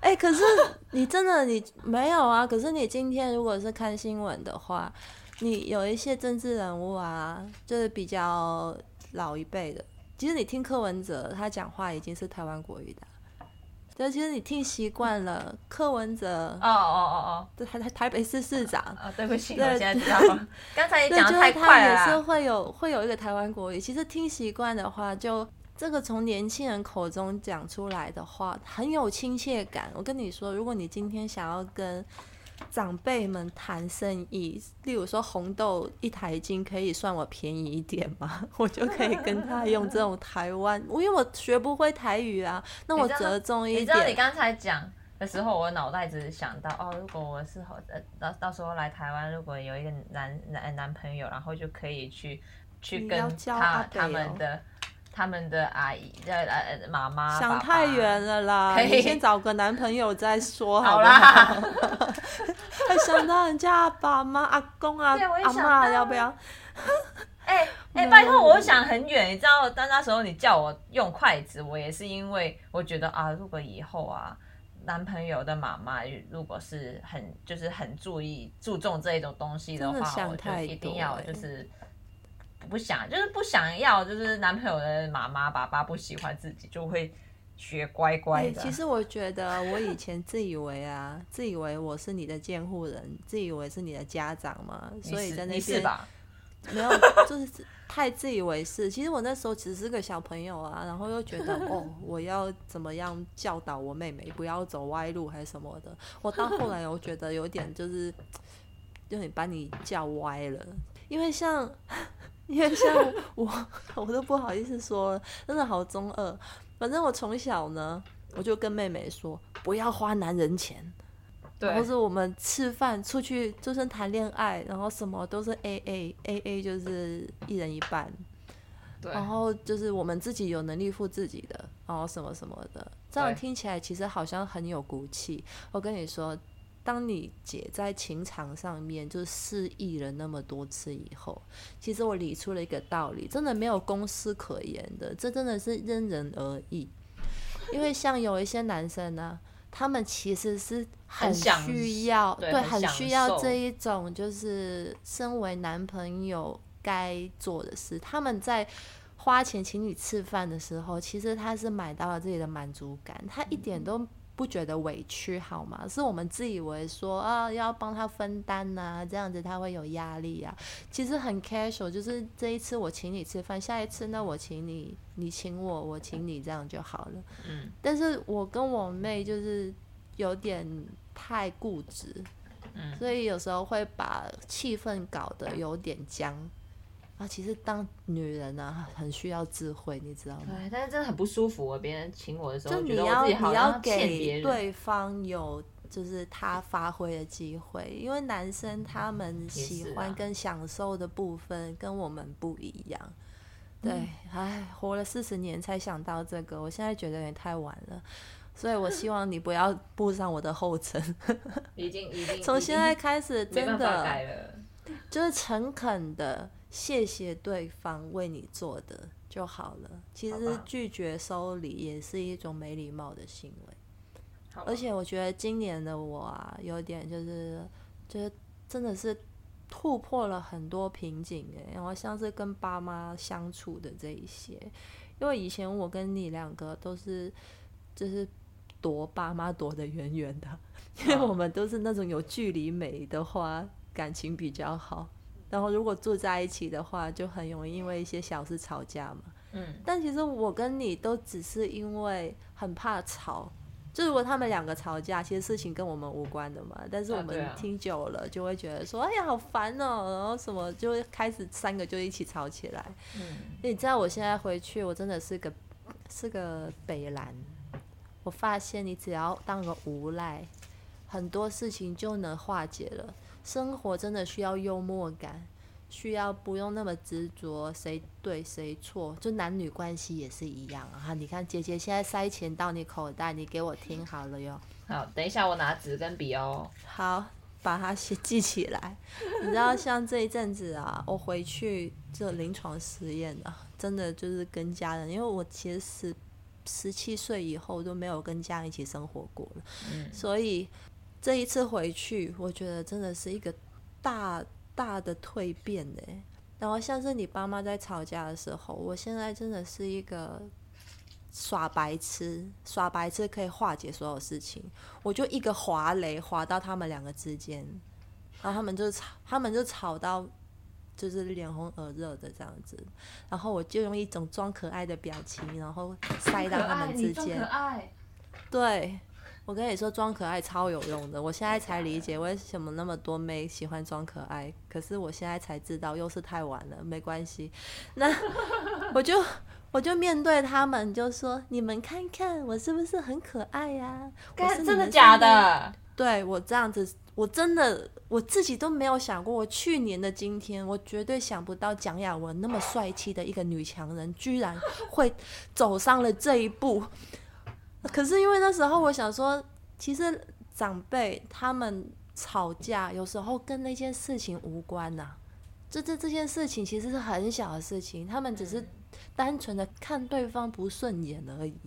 哎，可是你真的你没有啊？可是你今天如果是看新闻的话，你有一些政治人物啊，就是比较老一辈的。其实你听柯文哲他讲话已经是台湾国语的，对，其实你听习惯了柯文哲。哦哦哦哦，这，台台台北市市长。啊，对不起，我现在知道了。刚才也讲的太快了。也是会有会有一个台湾国语，其实听习惯的话就。这个从年轻人口中讲出来的话很有亲切感。我跟你说，如果你今天想要跟长辈们谈生意，例如说红豆一台斤可以算我便宜一点吗？我就可以跟他用这种台湾，因为我学不会台语啊，那我折中一点。你知道你刚才讲的时候，我脑袋只是想到哦，如果我是呃到到时候来台湾，如果有一个男男男朋友，然后就可以去去跟他他们的。他们的阿姨、呃呃妈妈，想太远了啦！可以 先找个男朋友再说，好啦。还 想到人家爸妈、阿公啊、阿妈要不要？哎哎，拜托，我想很远，你知道？但那时候你叫我用筷子，我也是因为我觉得啊，如果以后啊，男朋友的妈妈如果是很就是很注意注重这一种东西的话，我就一定要就是。不想，就是不想要，就是男朋友的妈妈、爸爸不喜欢自己，就会学乖乖的。其实我觉得，我以前自以为啊，自以为我是你的监护人，自以为是你的家长嘛，所以在那边 没有，就是太自以为是。其实我那时候只是个小朋友啊，然后又觉得 哦，我要怎么样教导我妹妹不要走歪路还是什么的。我到后来我觉得有点就是，有点把你教歪了，因为像。因为像我，我都不好意思说，真的好中二。反正我从小呢，我就跟妹妹说，不要花男人钱。对。或是我们吃饭出去，就算谈恋爱，然后什么都是 A A A A，就是一人一半。对。然后就是我们自己有能力付自己的，然后什么什么的，这样听起来其实好像很有骨气。我跟你说。当你姐在情场上面就失忆了那么多次以后，其实我理出了一个道理，真的没有公司可言的，这真的是因人而异。因为像有一些男生呢，他们其实是很需要，对，很需要这一种，就是身为男朋友该做的事。他们在花钱请你吃饭的时候，其实他是买到了自己的满足感，他一点都。不觉得委屈好吗？是我们自以为说啊，要帮他分担呐，这样子他会有压力啊。其实很 casual，就是这一次我请你吃饭，下一次呢我请你，你请我，我请你，这样就好了。嗯。但是我跟我妹就是有点太固执，嗯，所以有时候会把气氛搞得有点僵。啊，其实当女人啊，很需要智慧，你知道吗？对，但是真的很不舒服。别人请我的时候，就你要你要给对方有就是他发挥的机会，因为男生他们喜欢跟享受的部分跟我们不一样。对，唉，活了四十年才想到这个，我现在觉得有点太晚了，所以我希望你不要步上我的后尘。已经 已经从现在开始真的就是诚恳的。谢谢对方为你做的就好了。其实拒绝收礼也是一种没礼貌的行为。而且我觉得今年的我啊，有点就是，就是真的是突破了很多瓶颈诶。然后像是跟爸妈相处的这一些，因为以前我跟你两个都是，就是躲爸妈躲得远远的，因为嗯我们都是那种有距离美的话，感情比较好。然后如果住在一起的话，就很容易因为一些小事吵架嘛。嗯，但其实我跟你都只是因为很怕吵，就如果他们两个吵架，其实事情跟我们无关的嘛。但是我们听久了，就会觉得说，哎呀，好烦哦，然后什么就会开始三个就一起吵起来。嗯，你知道我现在回去，我真的是个是个北蓝。我发现你只要当个无赖，很多事情就能化解了。生活真的需要幽默感，需要不用那么执着谁对谁错，就男女关系也是一样啊。你看姐姐现在塞钱到你口袋，你给我听好了哟。好，等一下我拿纸跟笔哦。好，把它写记起来。你知道，像这一阵子啊，我回去做临床实验啊，真的就是跟家人，因为我其实十十七岁以后都没有跟家人一起生活过了，嗯所以这一次回去，我觉得真的是一个大大的蜕变呢。然后像是你爸妈在吵架的时候，我现在真的是一个耍白痴，耍白痴可以化解所有事情。我就一个滑雷滑到他们两个之间，然后他们就吵，他们就吵到就是脸红耳热的这样子，然后我就用一种装可爱的表情，然后塞到他们之间。爱，对，我跟你说，装可爱超有用的。我现在才理解为什么那么多妹喜欢装可爱，可是我现在才知道，又是太晚了，没关系。那我就我就面对他们，就说：你们看看我是不是很可爱呀、我是真的假的？对我这样子，我真的我自己都没有想过，我去年的今天，我绝对想不到蒋雅文那么帅气的一个女强人，居然会走上了这一步。可是因为那时候我想说，其实长辈他们吵架有时候跟那件事情无关呐、这这这件事情其实是很小的事情，他们只是单纯的看对方不顺眼而已。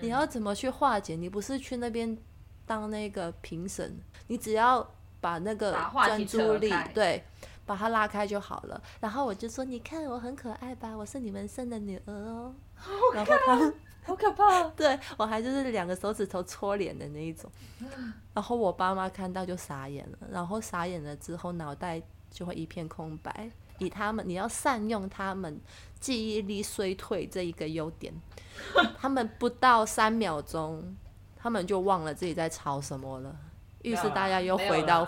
你要怎么去化解？你不是去那边当那个评审，你只要把那个专注力对。把它拉开就好了，然后我就说：“你看我很可爱吧，我是你们生的女儿哦。”然后他们好可怕！对我还就是两个手指头搓脸的那一种，然后我爸妈看到就傻眼了，然后傻眼了之后脑袋就会一片空白。以他们，你要善用他们记忆力衰退这一个优点，他们不到三秒钟，他们就忘了自己在吵什么了。于是大家又回到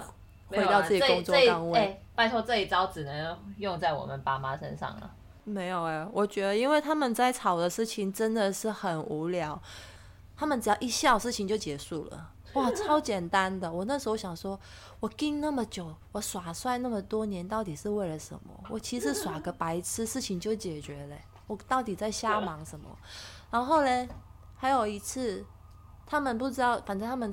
回到自己工作岗位。哎拜托，这一招只能用在我们爸妈身上了。没有哎、我觉得因为他们在吵的事情真的是很无聊，他们只要一笑，事情就结束了。哇，超简单的！我那时候想说，我盯那么久，我耍帅那么多年，到底是为了什么？我其实耍个白痴，事情就解决了、我到底在瞎忙什么？然后嘞，还有一次，他们不知道，反正他们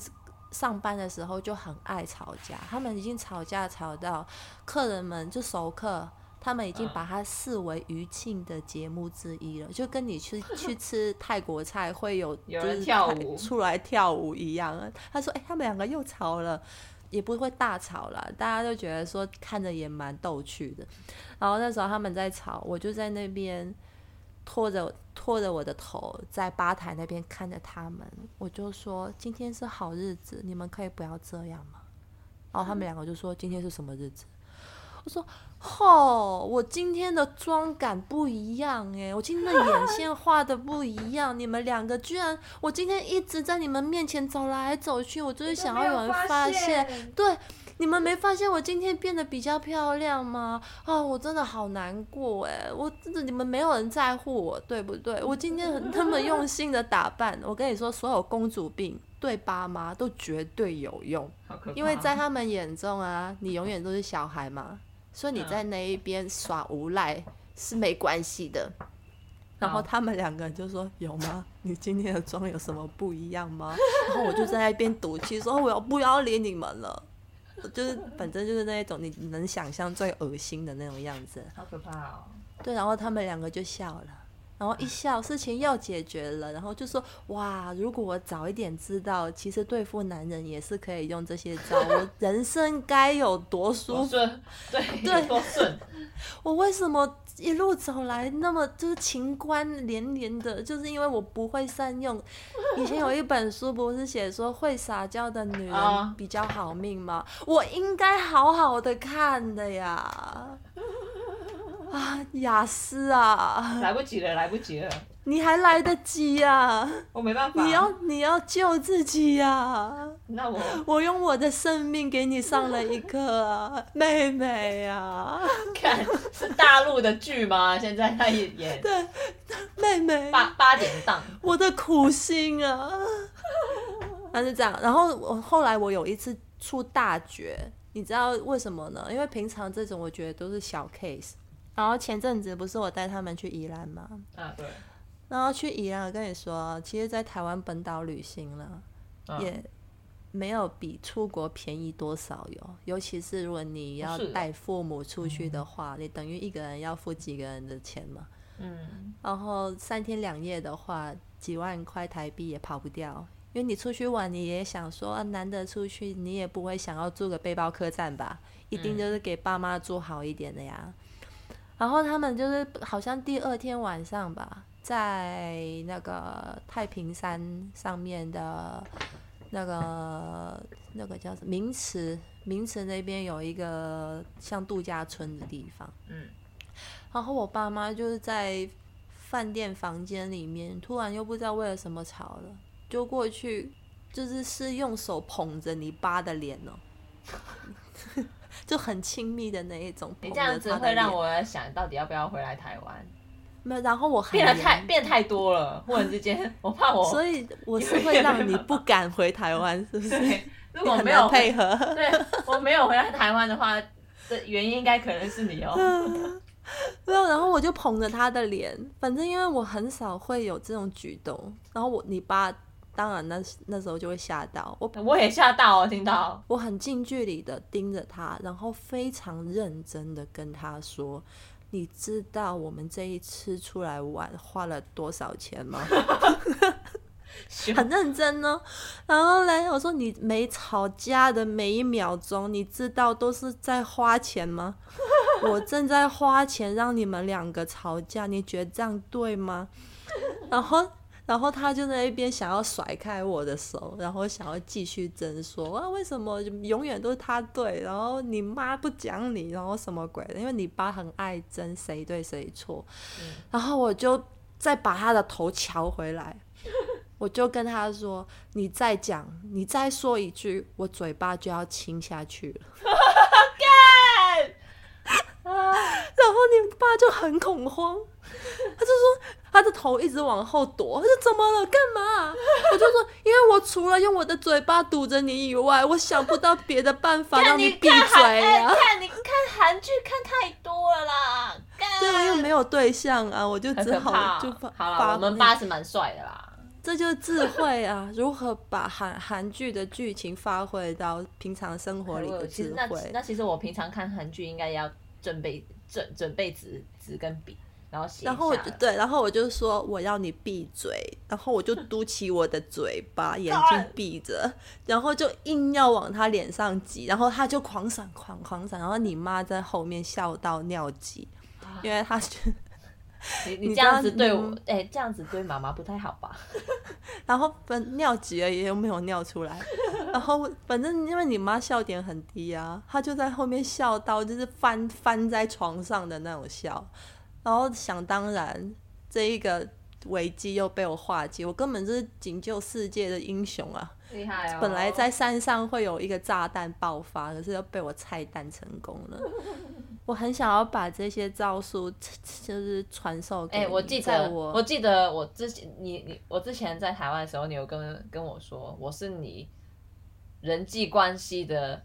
上班的时候就很爱吵架，他们已经吵架吵到客人们就熟客，他们已经嗯把它视为余庆的节目之一了，就跟你去 去吃泰国菜会有就是泰跳舞 出来跳舞一样。他说：“哎、他们两个又吵了。”也不会大吵了，大家都觉得说看着也蛮逗趣的。然后那时候他们在吵，我就在那边拖着拖着我的头在吧台那边看着他们，我就说今天是好日子，你们可以不要这样吗？然后他们两个就说今天是什么日子？我说吼，我今天的妆感不一样诶，我今天的眼线画的不一样，你们两个居然，我今天一直在你们面前走来走去，我就是想要有人发现，对，你们没发现我今天变得比较漂亮吗？啊，我真的好难过哎，我真的你们没有人在乎我，对不对？我今天很那么用心的打扮，我跟你说，所有公主病对爸妈都绝对有用，因为在他们眼中啊，你永远都是小孩嘛，所以你在那一边耍无赖是没关系的。然后他们两个人就说：“有吗？你今天的妆有什么不一样吗？”然后我就在那边赌气说：“我要不要理你们了？”就是反正就是那一种你能想象最恶心的那种样子。好可怕哦！对，然后他们两个就笑了，然后一笑，事情又解决了，然后就说哇，如果我早一点知道，其实对付男人也是可以用这些招，我 人生该有多舒服。顺，对对多顺，我为什么一路走来那么就是情关连连的？就是因为我不会善用。以前有一本书不是写说会撒娇的女啊人比较好命吗？我应该好好的看的呀。啊，雅思啊，来不及了，来不及了，你还来得及呀、我没办法。你要你要救自己呀、那我。我用我的生命给你上了一课啊，妹妹啊，看是大陆的剧吗？现在在演对，妹妹，八八点档，我的苦心啊！他是这样，然后我后来我有一次出大绝，你知道为什么呢？因为平常这种我觉得都是小 case，然后前阵子不是我带他们去宜兰吗？啊对，然后去宜兰，我跟你说，其实，在台湾本岛旅行了，嗯也没有比出国便宜多少哟。尤其是如果你要带父母出去的话，你等于一个人要付几个人的钱嘛。嗯，然后三天两夜的话，几万块台币也跑不掉。因为你出去玩，你也想说，啊、难得出去，你也不会想要住个背包客栈吧？一定就是给爸妈住好一点的呀。然后他们就是好像第二天晚上吧，在那个太平山上面的那个那个叫什么名池，名池那边有一个像度假村的地方。嗯，然后我爸妈就是在饭店房间里面，突然又不知道为了什么吵了，就过去，就是是用手捧着你爸的脸哦，就很亲密的那一种。你这样子会让我想到底要不要回来台湾，没有，然后我变得太变太多了，忽然之间，我怕我，所以我是会让你不敢回台湾，是不是？如果没有配合。对我没有回来台湾的话，的原因应该可能是你哦。没有，然后我就捧着他的脸，反正因为我很少会有这种举动，然后我你爸当然那那时候就会吓到我，我也吓到哦，听到，我很近距离的盯着他，然后非常认真的跟他说：“你知道我们这一次出来玩花了多少钱吗？” 很认真哦。然后嘞，我说你每吵架的每一秒钟，你知道都是在花钱吗？我正在花钱让你们两个吵架，你觉得这样对吗？然后，然后他就在一边想要甩开我的手，然后想要继续争说啊，为什么永远都是他对，然后你妈不讲你，然后什么鬼的？因为你爸很爱争谁对谁错。然后我就再把他的头瞧回来。我就跟他说：“你再讲，你再说一句，我嘴巴就要亲下去了。”然后你爸就很恐慌，他就说他的头一直往后躲，他说怎么了？干嘛？我就说，因为我除了用我的嘴巴堵着你以外，我想不到别的办法让你闭嘴！看你看韩剧看太多了啦，干对，我又没有对象啊，我就只好就发哦。好了，我们爸是蛮帅的啦。这就是智慧啊！如何把韩韩剧的剧情发挥到平常生活里的其实那智慧？那其实我平常看韩剧应该要准备准准备纸纸跟笔，然后然后我就对，然后我就说我要你闭嘴，然后我就嘟起我的嘴巴，眼睛闭着，然后就硬要往他脸上挤，然后他就狂闪狂狂闪，然后你妈在后面笑到尿急，因为他觉 你 你你这样子对我嗯，哎、这样子对妈妈不太好吧？然后本尿急了也又没有尿出来，然后反正因为你妈笑点很低啊，她就在后面笑到就是翻翻在床上的那种笑，然后想当然这一个危机又被我化解，我根本就是拯救世界的英雄啊！厉害哦！本来在山上会有一个炸弹爆发，可是又被我拆弹成功了。我很想要把这些招数就是传授给哎、你，我记得，我我记得我之前你你我之前在台湾的时候，你有跟跟我说，我是你人际关系的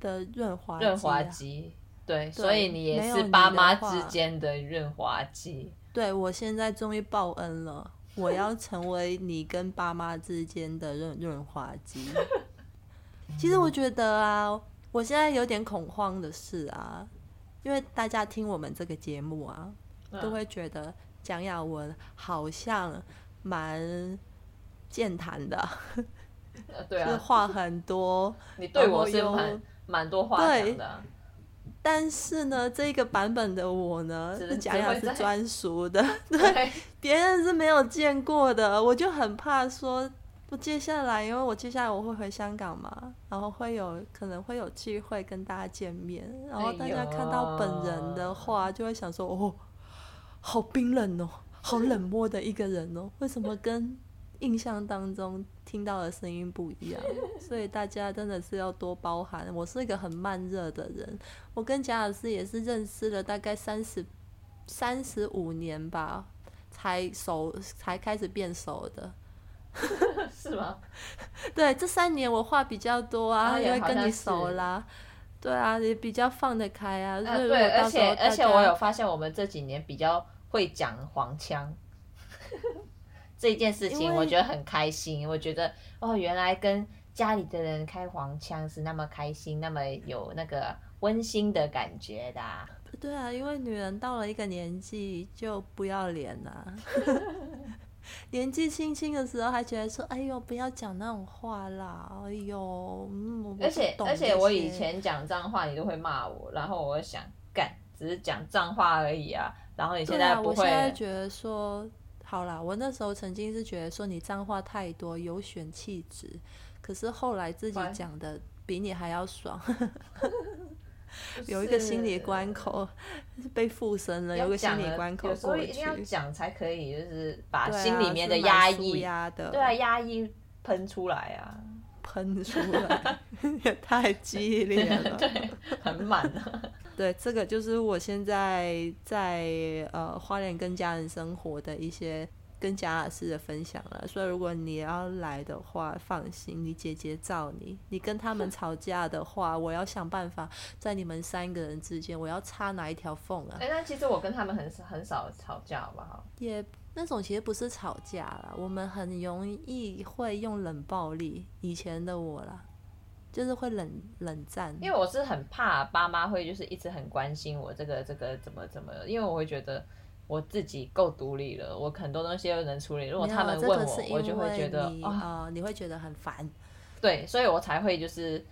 的润滑润滑剂，对，所以你也是爸妈之间的润滑剂。对我现在终于报恩了，我要成为你跟爸妈之间的润润滑剂。其实我觉得啊，我现在有点恐慌的是啊，因为大家听我们这个节目啊，嗯都会觉得蒋雅文好像蛮健谈的，呃对 就是啊，话很多，你对我是蛮蛮多话对讲的啊、但是呢，这个版本的我呢，是蒋雅只会在。是专属的，对，别人是没有见过的，我就很怕说，不接下来，因为我接下来我会回香港嘛，然后会有可能会有机会跟大家见面，然后大家看到本人的话，就会想说，哦，好冰冷哦，好冷漠的一个人哦，为什么跟印象当中听到的声音不一样？所以大家真的是要多包涵。我是一个很慢热的人，我跟贾老师也是认识了大概三十三十五年吧，才熟才开始变熟的。是吗？对，这三年我话比较多啊，啊因为跟你熟啦。对啊，也比较放得开啊。对，而且而且我有发现，我们这几年比较会讲黄腔。这件事情我觉得很开心，我觉得哦，原来跟家里的人开黄腔是那么开心，那么有那个温馨的感觉的啊、对啊，因为女人到了一个年纪就不要脸啦、年纪轻轻的时候还觉得说，哎呦，不要讲那种话啦，哎呦，嗯，而且而且我以前讲脏话，你都会骂我，然后我会想干，只是讲脏话而已啊。然后你现在不会，我现在觉得说，好啦，我那时候曾经是觉得说你脏话太多，有选气质，可是后来自己关讲的比你还要爽，有一个心理是关口被附身了，有个心理关口有时候过一定要去，讲才可以，就是把心里面的压抑，压的，对啊，压抑喷出来啊，喷出来，也太激烈了。对，很满啊。对，这个就是我现在在呃花莲跟家人生活的一些跟贾老师的分享了。所以如果你要来的话，放心，你姐姐罩你。你跟他们 吵架的话，我要想办法在你们三个人之间，我要插哪一条缝啊哎、？那其实我跟他们很很少吵架，好不好？也那种其实不是吵架啦，我们很容易会用冷暴力。以前的我啦，就是会冷冷战。因为我是很怕爸妈会就是一直很关心我这个这个怎么怎么，因为我会觉得我自己够独立了，我很多东西都能处理。如果他们问我，这个我就会觉得啊、呃，你会觉得很烦。对，所以我才会就是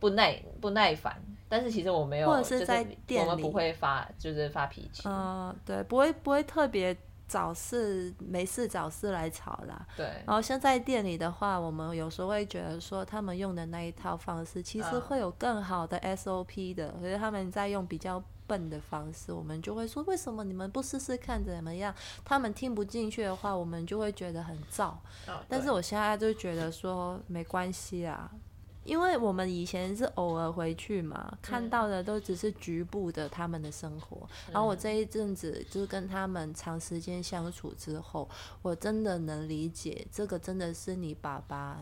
不耐不耐烦。但是其实我没有，或者是在就是店里我们不会发就是发脾气。嗯、对，不会不会特别找事没事找事来吵啦。对，然后像在店里的话，我们有时候会觉得说，他们用的那一套方式，其实嗯会有更好的 SOP 的，可是他们在用比较笨的方式，我们就会说，为什么你们不试试看怎么样？他们听不进去的话，我们就会觉得很燥。但是我现在就觉得说没关系啊，因为我们以前是偶尔回去嘛，看到的都只是局部的他们的生活。然后我这一阵子就是跟他们长时间相处之后，我真的能理解这个真的是你爸爸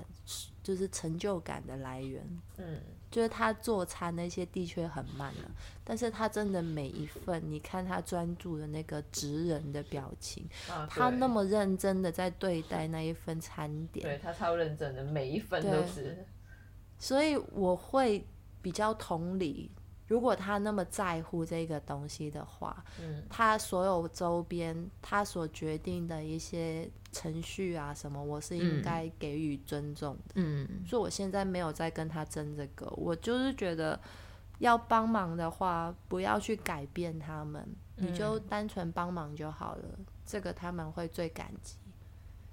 就是成就感的来源。嗯，就是他做餐那些的确很慢了，但是他真的每一份，你看他专注的那个职人的表情，啊他那么认真的在对待那一份餐点，对他超认真的，每一份都是。所以我会比较同理。如果他那么在乎这个东西的话，嗯，他所有周边他所决定的一些程序啊什么，我是应嗯该给予尊重的。嗯，所以我现在没有在跟他争这个，我就是觉得要帮忙的话，不要去改变他们，你就单纯帮忙就好了，这个他们会最感激。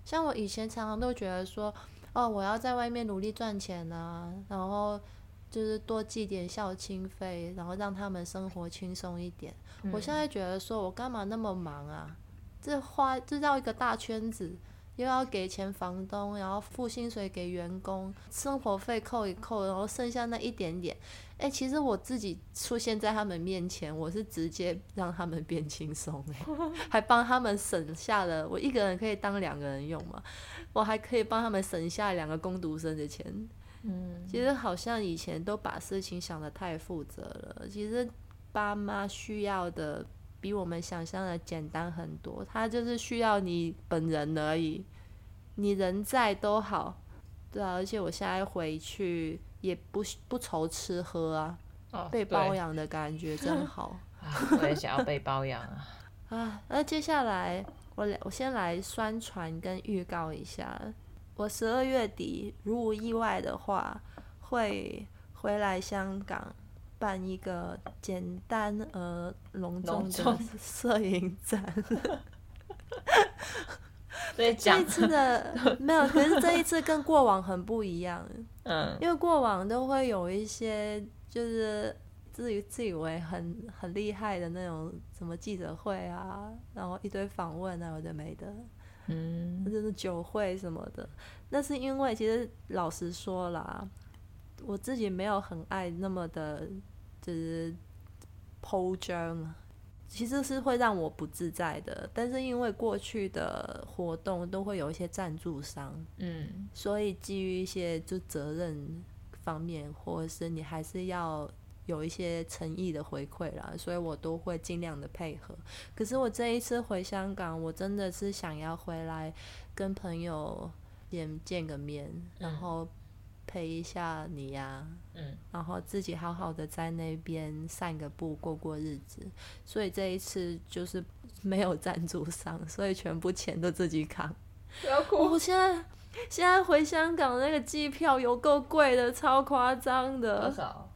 像我以前常常都觉得说，哦，我要在外面努力赚钱啊，然后就是多寄点孝亲费，然后让他们生活轻松一点。我现在觉得说，我干嘛那么忙啊？这花这绕一个大圈子，又要给钱房东，然后付薪水给员工，生活费扣一扣，然后剩下那一点点，哎、其实我自己出现在他们面前，我是直接让他们变轻松、欸，还帮他们省下了，我一个人可以当两个人用嘛，我还可以帮他们省下两个工读生的钱。嗯，其实好像以前都把事情想得太负责了，其实爸妈需要的比我们想象的简单很多，它就是需要你本人而已，你人在都好，对啊，而且我现在回去也不不愁吃喝啊，哦被包养的感觉真 好。啊我也想要被包养啊。啊，那接下来我来我先来宣传跟预告一下，我十二月底如无意外的话，会回来香港办一个简单而隆重的摄影展。这一，次的 没有，可是这一次跟过往很不一样，嗯。因为过往都会有一些就是自以自以为很很厉害的那种什么记者会啊，然后一堆访问啊，有的没的，嗯。就是酒会什么的。那是因为其实老实说啦，我自己没有很爱那么的，就是剖张啊。其实是会让我不自在的，但是因为过去的活动都会有一些赞助商，嗯所以基于一些就责任方面，或者是你还是要有一些诚意的回馈啦，所以我都会尽量的配合。可是我这一次回香港，我真的是想要回来跟朋友见见个面，然后陪一下你呀、嗯然后自己好好的在那边散个步，过过日子。所以这一次就是没有赞助商，所以全部钱都自己扛。不要哭，我现在现在回香港那个机票有够贵的，超夸张的多的。少？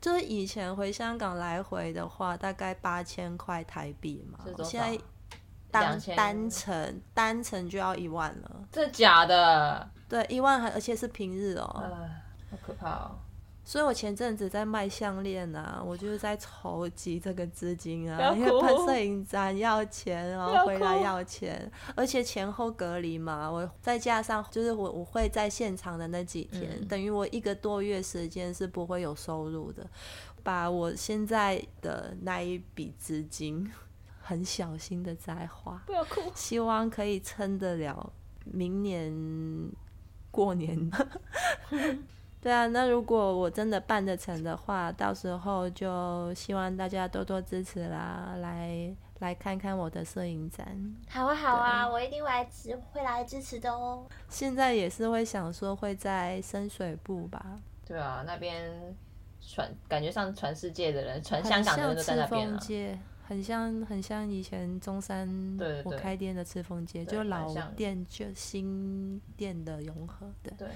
就是以前回香港来回的话，大概八千块台币嘛是，现在单2000单程单程就要一万了。这假的？对，一万还而且是平日哦。哎，好可怕哦！所以我前阵子在卖项链啊，我就是在筹集这个资金啊，因为拍摄影展要钱，然后回来要钱，而且前后隔离嘛，我再加上就是我我会在现场的那几天，嗯等于我一个多月时间是不会有收入的，把我现在的那一笔资金 很小心的在花，不要哭。希望可以撑得了明年过年。对啊，那如果我真的办得成的话，到时候就希望大家多多支持啦，来来看看我的摄影展。好啊好啊，我一定会来支会来支持的哦。现在也是会想说会在深水埗吧，对啊，那边传感觉上全世界的人，全香港的人都在那边啊。很像很像以前中山我开店的赤峰街，就老店就新店的融合的。对，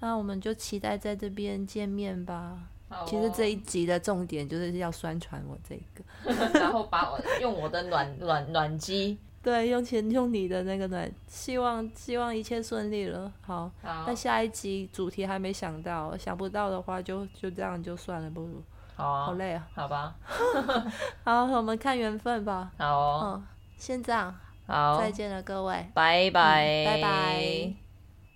那我们就期待在这边见面吧。好其实哦这一集的重点就是要宣传我这个，然后把我用我的暖暖暖机，对，用钱用你的那个暖，希望希望一切顺利了。好，好那下一集主题还没想到，想不到的话就就这样就算了，不如好啊，好累啊。好吧，好，我们看缘分吧。好哦，嗯，先这样，好，再见了各位。拜拜，嗯拜拜。